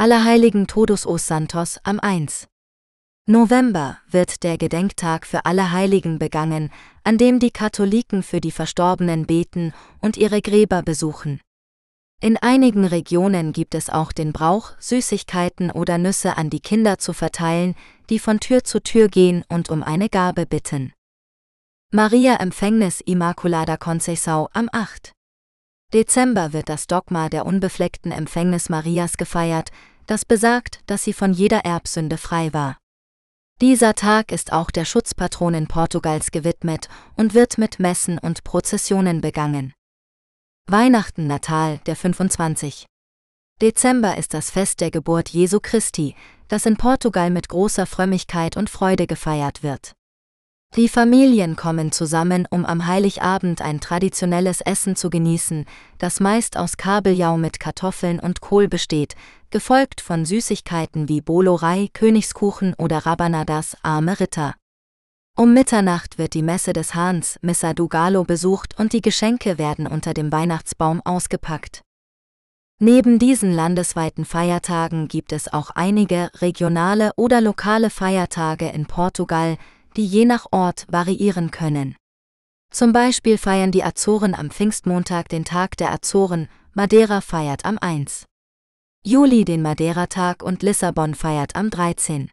Allerheiligen Todos os Santos am 1. November wird der Gedenktag für alle Heiligen begangen, an dem die Katholiken für die Verstorbenen beten und ihre Gräber besuchen. In einigen Regionen gibt es auch den Brauch, Süßigkeiten oder Nüsse an die Kinder zu verteilen, die von Tür zu Tür gehen und um eine Gabe bitten. Maria Empfängnis Immaculada Conceição am 8. Dezember wird das Dogma der unbefleckten Empfängnis Marias gefeiert, das besagt, dass sie von jeder Erbsünde frei war. Dieser Tag ist auch der Schutzpatronin Portugals gewidmet und wird mit Messen und Prozessionen begangen. Weihnachten Natal, der 25. Dezember ist das Fest der Geburt Jesu Christi, das in Portugal mit großer Frömmigkeit und Freude gefeiert wird. Die Familien kommen zusammen, um am Heiligabend ein traditionelles Essen zu genießen, das meist aus Kabeljau mit Kartoffeln und Kohl besteht, gefolgt von Süßigkeiten wie Bolorei, Königskuchen oder Rabanadas, arme Ritter. Um Mitternacht wird die Messe des Hahns, Missa do Galo, besucht und die Geschenke werden unter dem Weihnachtsbaum ausgepackt. Neben diesen landesweiten Feiertagen gibt es auch einige regionale oder lokale Feiertage in Portugal, die je nach Ort variieren können. Zum Beispiel feiern die Azoren am Pfingstmontag den Tag der Azoren, Madeira feiert am 1. Juli den Madeira-Tag und Lissabon feiert am 13.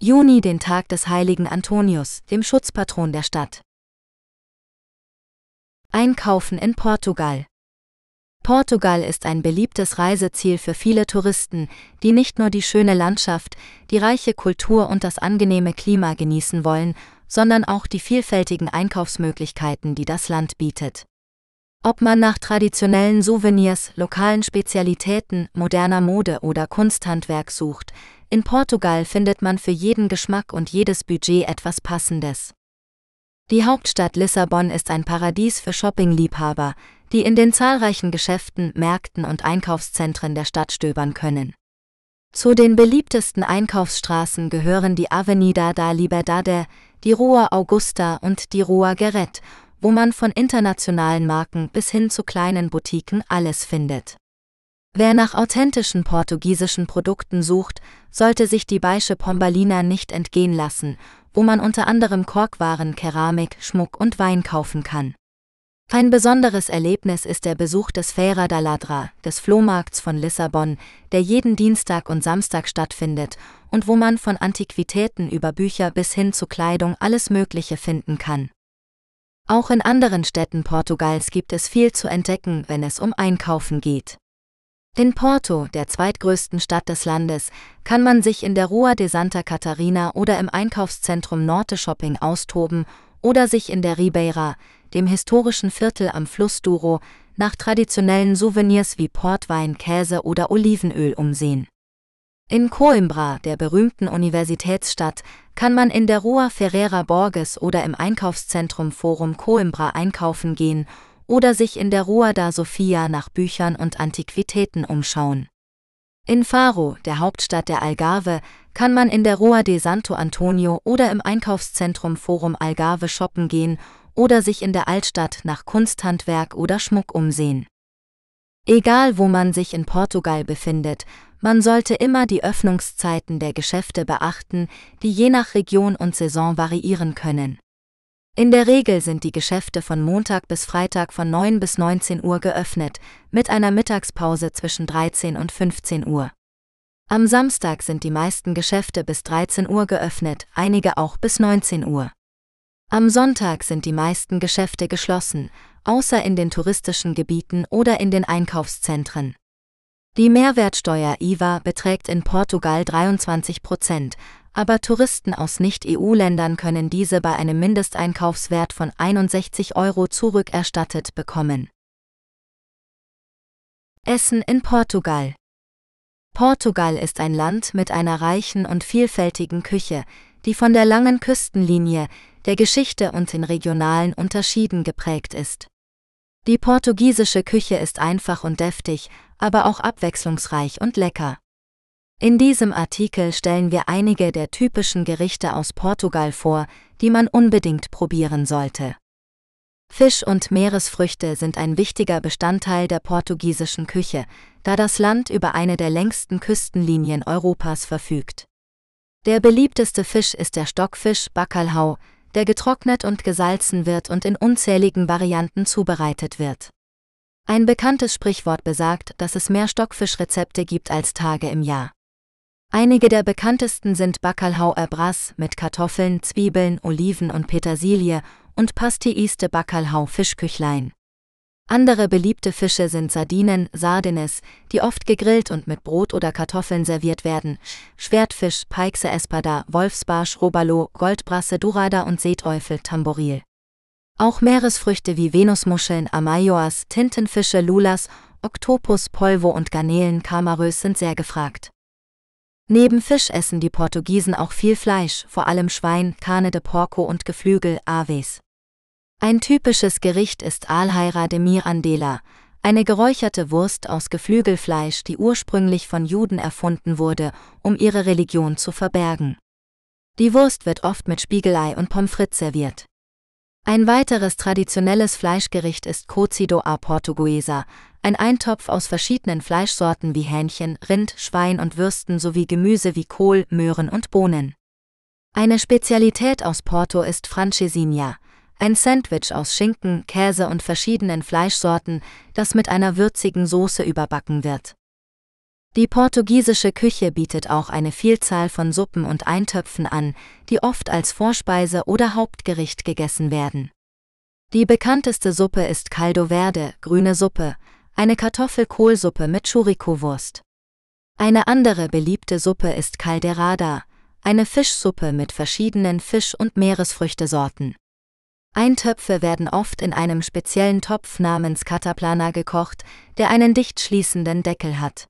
Juni den Tag des heiligen Antonius, dem Schutzpatron der Stadt. Einkaufen in Portugal. Portugal ist ein beliebtes Reiseziel für viele Touristen, die nicht nur die schöne Landschaft, die reiche Kultur und das angenehme Klima genießen wollen, sondern auch die vielfältigen Einkaufsmöglichkeiten, die das Land bietet. Ob man nach traditionellen Souvenirs, lokalen Spezialitäten, moderner Mode oder Kunsthandwerk sucht, In Portugal findet man für jeden Geschmack und jedes Budget etwas Passendes. Die Hauptstadt Lissabon ist ein Paradies für Shoppingliebhaber, die in den zahlreichen Geschäften, Märkten und Einkaufszentren der Stadt stöbern können. Zu den beliebtesten Einkaufsstraßen gehören die Avenida da Liberdade, die Rua Augusta und die Rua Guerret, wo man von internationalen Marken bis hin zu kleinen Boutiquen alles findet. Wer nach authentischen portugiesischen Produkten sucht, sollte sich die Baische Pombalina nicht entgehen lassen, wo man unter anderem Korkwaren, Keramik, Schmuck und Wein kaufen kann. Ein besonderes Erlebnis ist der Besuch des Feira da Ladra, des Flohmarkts von Lissabon, der jeden Dienstag und Samstag stattfindet und wo man von Antiquitäten über Bücher bis hin zu Kleidung alles Mögliche finden kann. Auch in anderen Städten Portugals gibt es viel zu entdecken, wenn es um Einkaufen geht. In Porto, der zweitgrößten Stadt des Landes, kann man sich in der Rua de Santa Catarina oder im Einkaufszentrum Norte Shopping austoben oder sich in der Ribeira, dem historischen Viertel am Fluss Douro, nach traditionellen Souvenirs wie Portwein, Käse oder Olivenöl umsehen. In Coimbra, der berühmten Universitätsstadt, kann man in der Rua Ferreira Borges oder im Einkaufszentrum Forum Coimbra einkaufen gehen oder sich in der Rua da Sofia nach Büchern und Antiquitäten umschauen. In Faro, der Hauptstadt der Algarve, kann man in der Rua de Santo Antonio oder im Einkaufszentrum Forum Algarve shoppen gehen oder sich in der Altstadt nach Kunsthandwerk oder Schmuck umsehen. Egal wo man sich in Portugal befindet, man sollte immer die Öffnungszeiten der Geschäfte beachten, die je nach Region und Saison variieren können. In der Regel sind die Geschäfte von Montag bis Freitag von 9 bis 19 Uhr geöffnet, mit einer Mittagspause zwischen 13 und 15 Uhr. Am Samstag sind die meisten Geschäfte bis 13 Uhr geöffnet, einige auch bis 19 Uhr. Am Sonntag sind die meisten Geschäfte geschlossen, außer in den touristischen Gebieten oder in den Einkaufszentren. Die Mehrwertsteuer IVA beträgt in Portugal 23 Prozent, aber Touristen aus Nicht-EU-Ländern können diese bei einem Mindesteinkaufswert von 61 Euro zurückerstattet bekommen. Essen in Portugal Portugal ist ein Land mit einer reichen und vielfältigen Küche, die von der langen Küstenlinie, der Geschichte und den regionalen Unterschieden geprägt ist. Die portugiesische Küche ist einfach und deftig, aber auch abwechslungsreich und lecker. In diesem Artikel stellen wir einige der typischen Gerichte aus Portugal vor, die man unbedingt probieren sollte. Fisch und Meeresfrüchte sind ein wichtiger Bestandteil der portugiesischen Küche, da das Land über eine der längsten Küstenlinien Europas verfügt. Der beliebteste Fisch ist der Stockfisch Bacalhau, der getrocknet und gesalzen wird und in unzähligen Varianten zubereitet wird. Ein bekanntes Sprichwort besagt, dass es mehr Stockfischrezepte gibt als Tage im Jahr. Einige der bekanntesten sind Bacalhau Erbras mit Kartoffeln, Zwiebeln, Oliven und Petersilie und Pastiiste Bacalhau Fischküchlein. Andere beliebte Fische sind Sardinen, Sardines, die oft gegrillt und mit Brot oder Kartoffeln serviert werden, Schwertfisch, Peixe espada, Wolfsbarsch, Robalo, Goldbrasse, Dorada und Seeteufel, Tamboril. Auch Meeresfrüchte wie Venusmuscheln, Amayoas, Tintenfische, Lulas, Oktopus, Polvo und Garnelen, Kamarös sind sehr gefragt. Neben Fisch essen die Portugiesen auch viel Fleisch, vor allem Schwein, Carne de Porco und Geflügel, Aves. Ein typisches Gericht ist Alheira de Mirandela, eine geräucherte Wurst aus Geflügelfleisch, die ursprünglich von Juden erfunden wurde, um ihre Religion zu verbergen. Die Wurst wird oft mit Spiegelei und Pommes frites serviert. Ein weiteres traditionelles Fleischgericht ist Cocido a Portuguesa, ein Eintopf aus verschiedenen Fleischsorten wie Hähnchen, Rind, Schwein und Würsten sowie Gemüse wie Kohl, Möhren und Bohnen. Eine Spezialität aus Porto ist Francesinha, ein Sandwich aus Schinken, Käse und verschiedenen Fleischsorten, das mit einer würzigen Soße überbacken wird. Die portugiesische Küche bietet auch eine Vielzahl von Suppen und Eintöpfen an, die oft als Vorspeise oder Hauptgericht gegessen werden. Die bekannteste Suppe ist Caldo Verde, grüne Suppe, eine Kartoffelkohlsuppe mit Churiko-Wurst. Eine andere beliebte Suppe ist Calderada, eine Fischsuppe mit verschiedenen Fisch- und Meeresfrüchtesorten. Eintöpfe werden oft in einem speziellen Topf namens Cataplana gekocht, der einen dicht schließenden Deckel hat.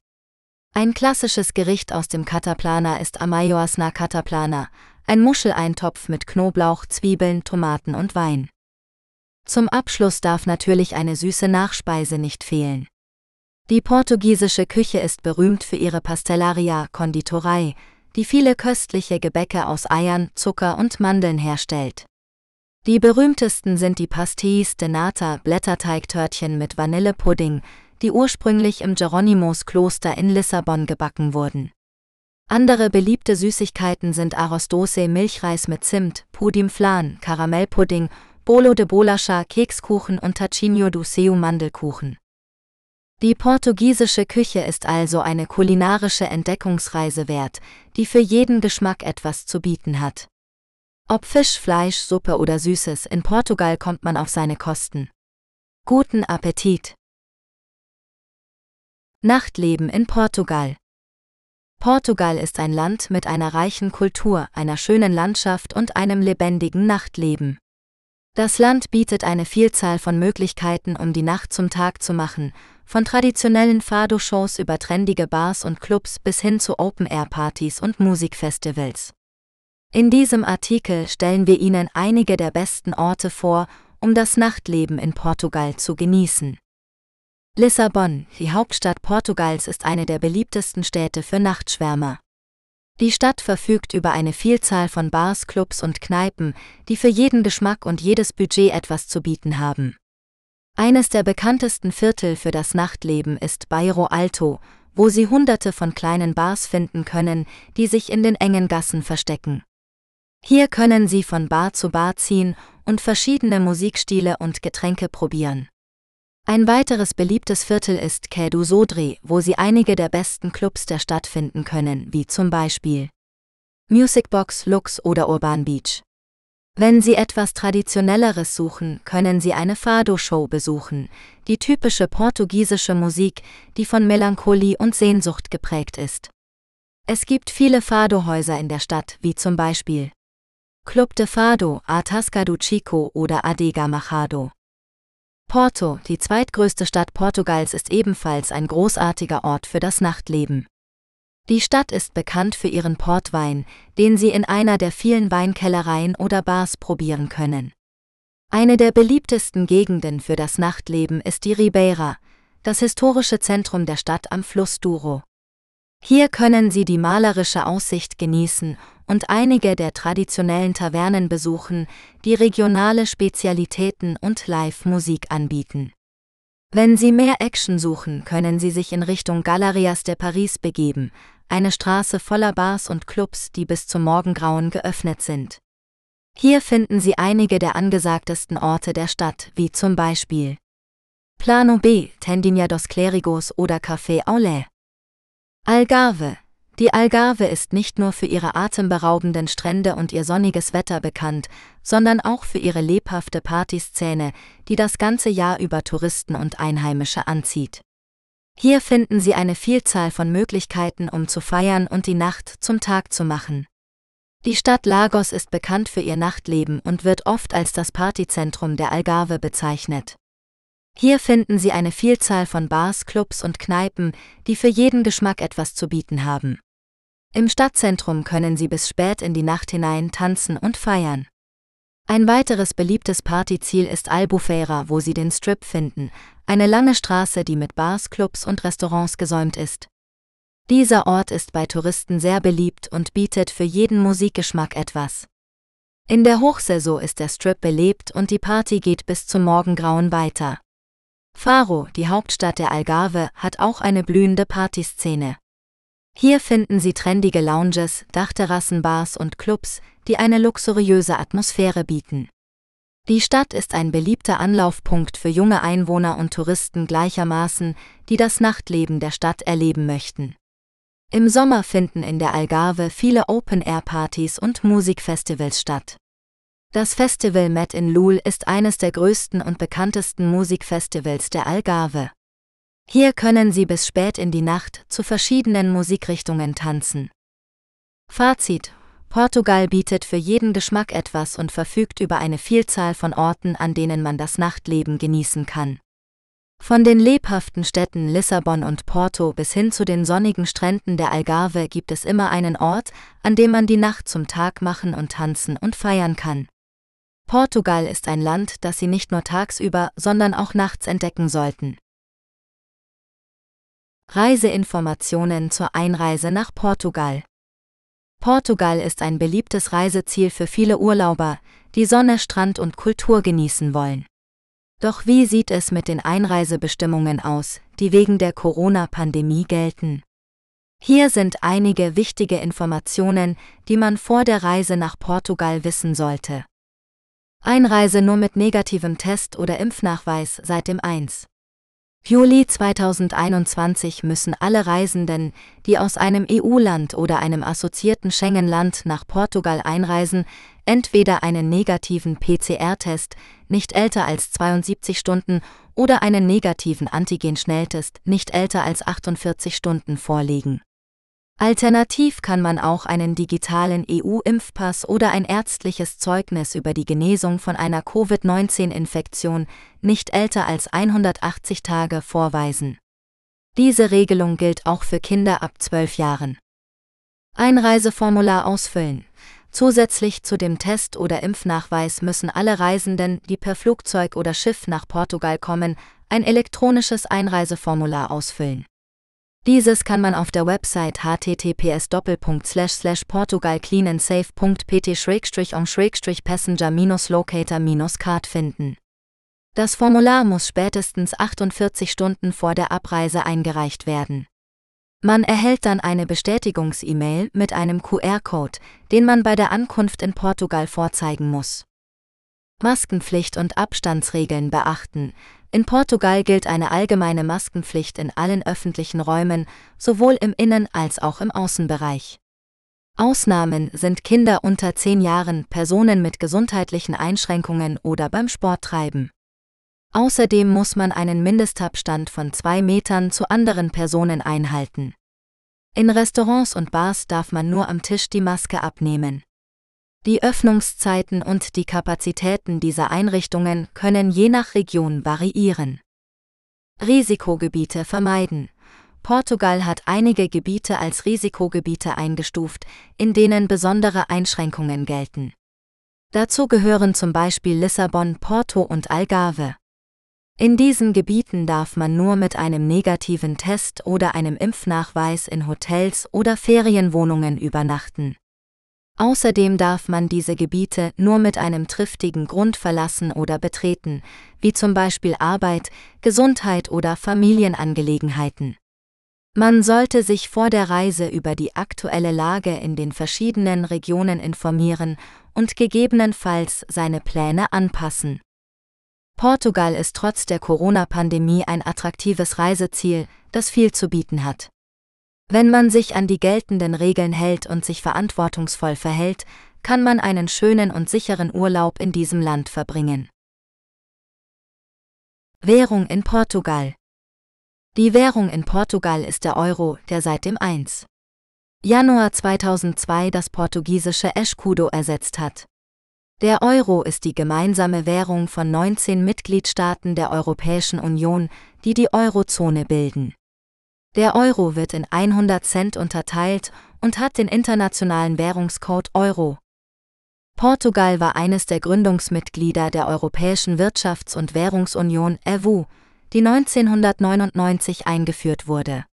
Ein klassisches Gericht aus dem Cataplana ist Amayoas na Cataplana, ein Muscheleintopf mit Knoblauch, Zwiebeln, Tomaten und Wein. Zum Abschluss darf natürlich eine süße Nachspeise nicht fehlen. Die portugiesische Küche ist berühmt für ihre Pastellaria, Konditorei, die viele köstliche Gebäcke aus Eiern, Zucker und Mandeln herstellt. Die berühmtesten sind die Pastéis de Nata, Blätterteigtörtchen mit Vanillepudding, die ursprünglich im Geronimos-Kloster in Lissabon gebacken wurden. Andere beliebte Süßigkeiten sind Arroz Doce Milchreis mit Zimt, Pudim Flan, Karamellpudding, Bolo de Bolacha Kekskuchen und Tachinho do Seu Mandelkuchen. Die portugiesische Küche ist also eine kulinarische Entdeckungsreise wert, die für jeden Geschmack etwas zu bieten hat. Ob Fisch, Fleisch, Suppe oder Süßes, in Portugal kommt man auf seine Kosten. Guten Appetit! Nachtleben in Portugal Portugal ist ein Land mit einer reichen Kultur, einer schönen Landschaft und einem lebendigen Nachtleben. Das Land bietet eine Vielzahl von Möglichkeiten, um die Nacht zum Tag zu machen, von traditionellen Fado-Shows über trendige Bars und Clubs bis hin zu Open-Air-Partys und Musikfestivals. In diesem Artikel stellen wir Ihnen einige der besten Orte vor, um das Nachtleben in Portugal zu genießen. Lissabon, die Hauptstadt Portugals, ist eine der beliebtesten Städte für Nachtschwärmer. Die Stadt verfügt über eine Vielzahl von Bars, Clubs und Kneipen, die für jeden Geschmack und jedes Budget etwas zu bieten haben. Eines der bekanntesten Viertel für das Nachtleben ist Bairro Alto, wo Sie hunderte von kleinen Bars finden können, die sich in den engen Gassen verstecken. Hier können Sie von Bar zu Bar ziehen und verschiedene Musikstile und Getränke probieren. Ein weiteres beliebtes Viertel ist Kedu Sodre, wo Sie einige der besten Clubs der Stadt finden können, wie zum Beispiel Musicbox, Lux oder Urban Beach. Wenn Sie etwas Traditionelleres suchen, können Sie eine Fado-Show besuchen, die typische portugiesische Musik, die von Melancholie und Sehnsucht geprägt ist. Es gibt viele Fado-Häuser in der Stadt, wie zum Beispiel Club de Fado, Atasca do Chico oder Adega Machado. Porto, die zweitgrößte Stadt Portugals, ist ebenfalls ein großartiger Ort für das Nachtleben. Die Stadt ist bekannt für ihren Portwein, den Sie in einer der vielen Weinkellereien oder Bars probieren können. Eine der beliebtesten Gegenden für das Nachtleben ist die Ribeira, das historische Zentrum der Stadt am Fluss Douro. Hier können Sie die malerische Aussicht genießen und einige der traditionellen Tavernen besuchen, die regionale Spezialitäten und Live-Musik anbieten. Wenn Sie mehr Action suchen, können Sie sich in Richtung Galeries de Paris begeben, eine Straße voller Bars und Clubs, die bis zum Morgengrauen geöffnet sind. Hier finden Sie einige der angesagtesten Orte der Stadt, wie zum Beispiel Plano B, Tendinha dos Clérigos oder Café Aulé. Algarve, die Algarve ist nicht nur für ihre atemberaubenden Strände und ihr sonniges Wetter bekannt, sondern auch für ihre lebhafte Partyszene, die das ganze Jahr über Touristen und Einheimische anzieht. Hier finden Sie eine Vielzahl von Möglichkeiten, um zu feiern und die Nacht zum Tag zu machen. Die Stadt Lagos ist bekannt für ihr Nachtleben und wird oft als das Partyzentrum der Algarve bezeichnet. Hier finden Sie eine Vielzahl von Bars, Clubs und Kneipen, die für jeden Geschmack etwas zu bieten haben. Im Stadtzentrum können Sie bis spät in die Nacht hinein tanzen und feiern. Ein weiteres beliebtes Partyziel ist Albufeira, wo Sie den Strip finden, eine lange Straße, die mit Bars, Clubs und Restaurants gesäumt ist. Dieser Ort ist bei Touristen sehr beliebt und bietet für jeden Musikgeschmack etwas. In der Hochsaison ist der Strip belebt und die Party geht bis zum Morgengrauen weiter. Faro, die Hauptstadt der Algarve, hat auch eine blühende Partyszene. Hier finden Sie trendige Lounges, Dachterrassenbars und Clubs, die eine luxuriöse Atmosphäre bieten. Die Stadt ist ein beliebter Anlaufpunkt für junge Einwohner und Touristen gleichermaßen, die das Nachtleben der Stadt erleben möchten. Im Sommer finden in der Algarve viele Open-Air-Partys und Musikfestivals statt. Das Festival Met in Lul ist eines der größten und bekanntesten Musikfestivals der Algarve. Hier können Sie bis spät in die Nacht zu verschiedenen Musikrichtungen tanzen. Fazit Portugal bietet für jeden Geschmack etwas und verfügt über eine Vielzahl von Orten, an denen man das Nachtleben genießen kann. Von den lebhaften Städten Lissabon und Porto bis hin zu den sonnigen Stränden der Algarve gibt es immer einen Ort, an dem man die Nacht zum Tag machen und tanzen und feiern kann. Portugal ist ein Land, das Sie nicht nur tagsüber, sondern auch nachts entdecken sollten. Reiseinformationen zur Einreise nach Portugal. Portugal ist ein beliebtes Reiseziel für viele Urlauber, die Sonne, Strand und Kultur genießen wollen. Doch wie sieht es mit den Einreisebestimmungen aus, die wegen der Corona-Pandemie gelten? Hier sind einige wichtige Informationen, die man vor der Reise nach Portugal wissen sollte. Einreise nur mit negativem Test oder Impfnachweis seit dem 1. Juli 2021 müssen alle Reisenden, die aus einem EU-Land oder einem assoziierten Schengen-Land nach Portugal einreisen, entweder einen negativen PCR-Test, nicht älter als 72 Stunden, oder einen negativen Antigen-Schnelltest, nicht älter als 48 Stunden vorlegen. Alternativ kann man auch einen digitalen EU-Impfpass oder ein ärztliches Zeugnis über die Genesung von einer Covid-19-Infektion nicht älter als 180 Tage vorweisen. Diese Regelung gilt auch für Kinder ab 12 Jahren. Einreiseformular ausfüllen. Zusätzlich zu dem Test- oder Impfnachweis müssen alle Reisenden, die per Flugzeug oder Schiff nach Portugal kommen, ein elektronisches Einreiseformular ausfüllen. Dieses kann man auf der Website https portugalcleanandsafe.pt-on-passenger-locator-card finden. Das Formular muss spätestens 48 Stunden vor der Abreise eingereicht werden. Man erhält dann eine Bestätigungs-E-Mail mit einem QR-Code, den man bei der Ankunft in Portugal vorzeigen muss. Maskenpflicht und Abstandsregeln beachten, in Portugal gilt eine allgemeine Maskenpflicht in allen öffentlichen Räumen, sowohl im Innen- als auch im Außenbereich. Ausnahmen sind Kinder unter 10 Jahren, Personen mit gesundheitlichen Einschränkungen oder beim Sporttreiben. Außerdem muss man einen Mindestabstand von zwei Metern zu anderen Personen einhalten. In Restaurants und Bars darf man nur am Tisch die Maske abnehmen. Die Öffnungszeiten und die Kapazitäten dieser Einrichtungen können je nach Region variieren. Risikogebiete vermeiden. Portugal hat einige Gebiete als Risikogebiete eingestuft, in denen besondere Einschränkungen gelten. Dazu gehören zum Beispiel Lissabon, Porto und Algarve. In diesen Gebieten darf man nur mit einem negativen Test oder einem Impfnachweis in Hotels oder Ferienwohnungen übernachten. Außerdem darf man diese Gebiete nur mit einem triftigen Grund verlassen oder betreten, wie zum Beispiel Arbeit, Gesundheit oder Familienangelegenheiten. Man sollte sich vor der Reise über die aktuelle Lage in den verschiedenen Regionen informieren und gegebenenfalls seine Pläne anpassen. Portugal ist trotz der Corona-Pandemie ein attraktives Reiseziel, das viel zu bieten hat. Wenn man sich an die geltenden Regeln hält und sich verantwortungsvoll verhält, kann man einen schönen und sicheren Urlaub in diesem Land verbringen. Währung in Portugal Die Währung in Portugal ist der Euro, der seit dem 1. Januar 2002 das portugiesische Escudo ersetzt hat. Der Euro ist die gemeinsame Währung von 19 Mitgliedstaaten der Europäischen Union, die die Eurozone bilden. Der Euro wird in 100 Cent unterteilt und hat den internationalen Währungscode Euro. Portugal war eines der Gründungsmitglieder der Europäischen Wirtschafts- und Währungsunion EWU, die 1999 eingeführt wurde.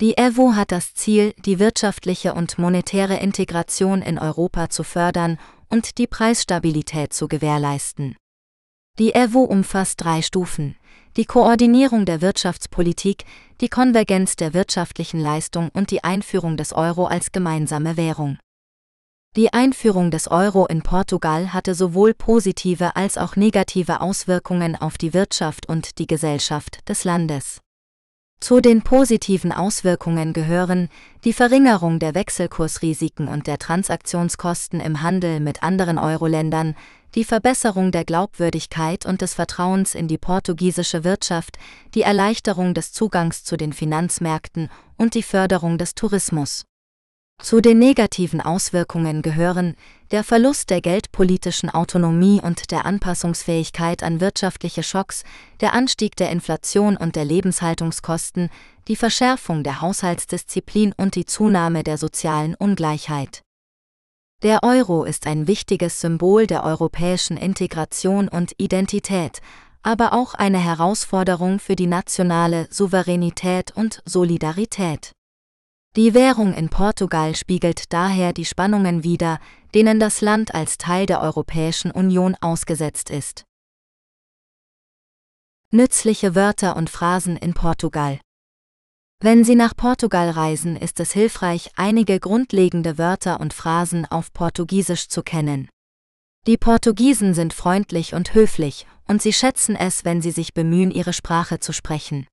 Die EWU hat das Ziel, die wirtschaftliche und monetäre Integration in Europa zu fördern und die Preisstabilität zu gewährleisten. Die EWU umfasst drei Stufen die Koordinierung der Wirtschaftspolitik, die Konvergenz der wirtschaftlichen Leistung und die Einführung des Euro als gemeinsame Währung. Die Einführung des Euro in Portugal hatte sowohl positive als auch negative Auswirkungen auf die Wirtschaft und die Gesellschaft des Landes. Zu den positiven Auswirkungen gehören die Verringerung der Wechselkursrisiken und der Transaktionskosten im Handel mit anderen Euro-Ländern, die Verbesserung der Glaubwürdigkeit und des Vertrauens in die portugiesische Wirtschaft, die Erleichterung des Zugangs zu den Finanzmärkten und die Förderung des Tourismus. Zu den negativen Auswirkungen gehören der Verlust der geldpolitischen Autonomie und der Anpassungsfähigkeit an wirtschaftliche Schocks, der Anstieg der Inflation und der Lebenshaltungskosten, die Verschärfung der Haushaltsdisziplin und die Zunahme der sozialen Ungleichheit. Der Euro ist ein wichtiges Symbol der europäischen Integration und Identität, aber auch eine Herausforderung für die nationale Souveränität und Solidarität. Die Währung in Portugal spiegelt daher die Spannungen wider, denen das Land als Teil der Europäischen Union ausgesetzt ist. Nützliche Wörter und Phrasen in Portugal Wenn Sie nach Portugal reisen, ist es hilfreich, einige grundlegende Wörter und Phrasen auf Portugiesisch zu kennen. Die Portugiesen sind freundlich und höflich, und sie schätzen es, wenn sie sich bemühen, ihre Sprache zu sprechen.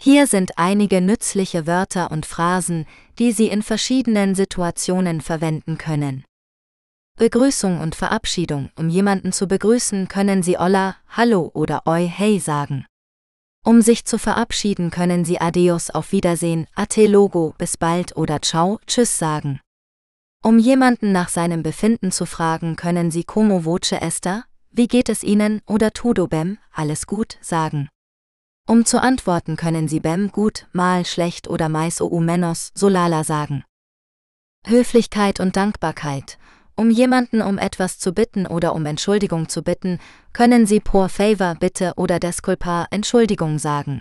Hier sind einige nützliche Wörter und Phrasen, die Sie in verschiedenen Situationen verwenden können. Begrüßung und Verabschiedung. Um jemanden zu begrüßen, können Sie Olla, Hallo oder Oi, Hey sagen. Um sich zu verabschieden, können Sie Adios auf Wiedersehen, Ate Logo, bis bald oder Ciao, Tschüss sagen. Um jemanden nach seinem Befinden zu fragen, können Sie Como voce esta, wie geht es Ihnen oder Tudo bem, alles gut sagen. Um zu antworten können Sie Bem gut, mal schlecht oder mais ou menos solala sagen. Höflichkeit und Dankbarkeit. Um jemanden um etwas zu bitten oder um Entschuldigung zu bitten, können Sie por favor bitte oder desculpa Entschuldigung sagen.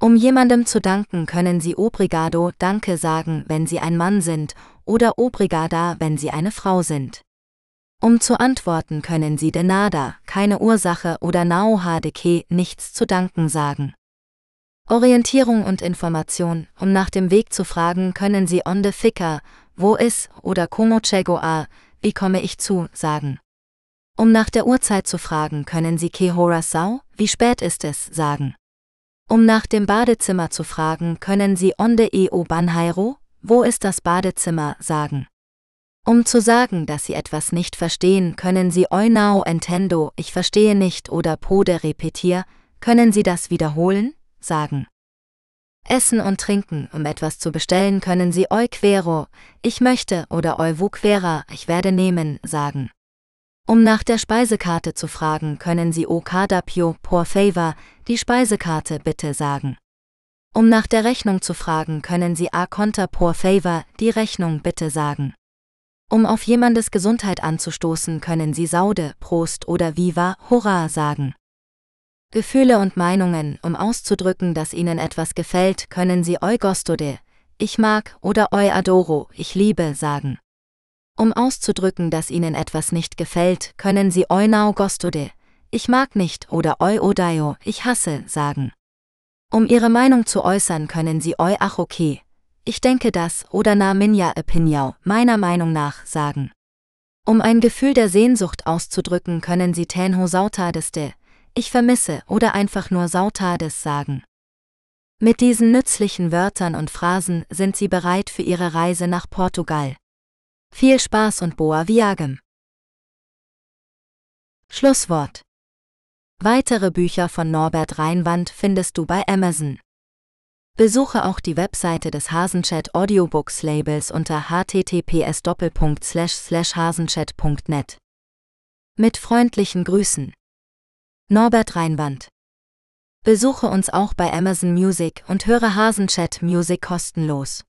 Um jemandem zu danken, können Sie obrigado Danke sagen, wenn Sie ein Mann sind, oder obrigada, wenn Sie eine Frau sind. Um zu antworten können Sie de nada, keine Ursache oder nauha de que, nichts zu danken sagen. Orientierung und Information, um nach dem Weg zu fragen, können Sie onde fica, wo ist, oder como chego a, wie komme ich zu, sagen. Um nach der Uhrzeit zu fragen, können Sie que hora sau, wie spät ist es, sagen. Um nach dem Badezimmer zu fragen, können Sie onde e o banheiro, wo ist das Badezimmer, sagen. Um zu sagen, dass Sie etwas nicht verstehen, können Sie Oi now entendo, ich verstehe nicht oder pode repetir, können Sie das wiederholen, sagen. Essen und Trinken, um etwas zu bestellen, können Sie Oi quero, ich möchte oder Oi vu quera, ich werde nehmen, sagen. Um nach der Speisekarte zu fragen, können Sie O cadapio por favor, die Speisekarte bitte sagen. Um nach der Rechnung zu fragen, können Sie A conta por favor, die Rechnung bitte sagen. Um auf jemandes Gesundheit anzustoßen, können Sie Saude, Prost oder Viva, Hurra sagen. Gefühle und Meinungen, um auszudrücken, dass Ihnen etwas gefällt, können Sie Eu gostode, ich mag oder Eu adoro, ich liebe sagen. Um auszudrücken, dass Ihnen etwas nicht gefällt, können Sie Eu nau gostode, ich mag nicht oder Eu odaio, ich hasse sagen. Um Ihre Meinung zu äußern, können Sie Eu ach okay, ich denke das oder na minja opinion, meiner Meinung nach, sagen. Um ein Gefühl der Sehnsucht auszudrücken, können Sie tenho sautadeste, ich vermisse oder einfach nur sautades sagen. Mit diesen nützlichen Wörtern und Phrasen sind Sie bereit für Ihre Reise nach Portugal. Viel Spaß und boa viagem. Schlusswort. Weitere Bücher von Norbert Reinwand findest du bei Amazon. Besuche auch die Webseite des Hasenchat Audiobooks Labels unter https hasenchat.net. Mit freundlichen Grüßen. Norbert Reinwand. Besuche uns auch bei Amazon Music und höre Hasenchat Music kostenlos.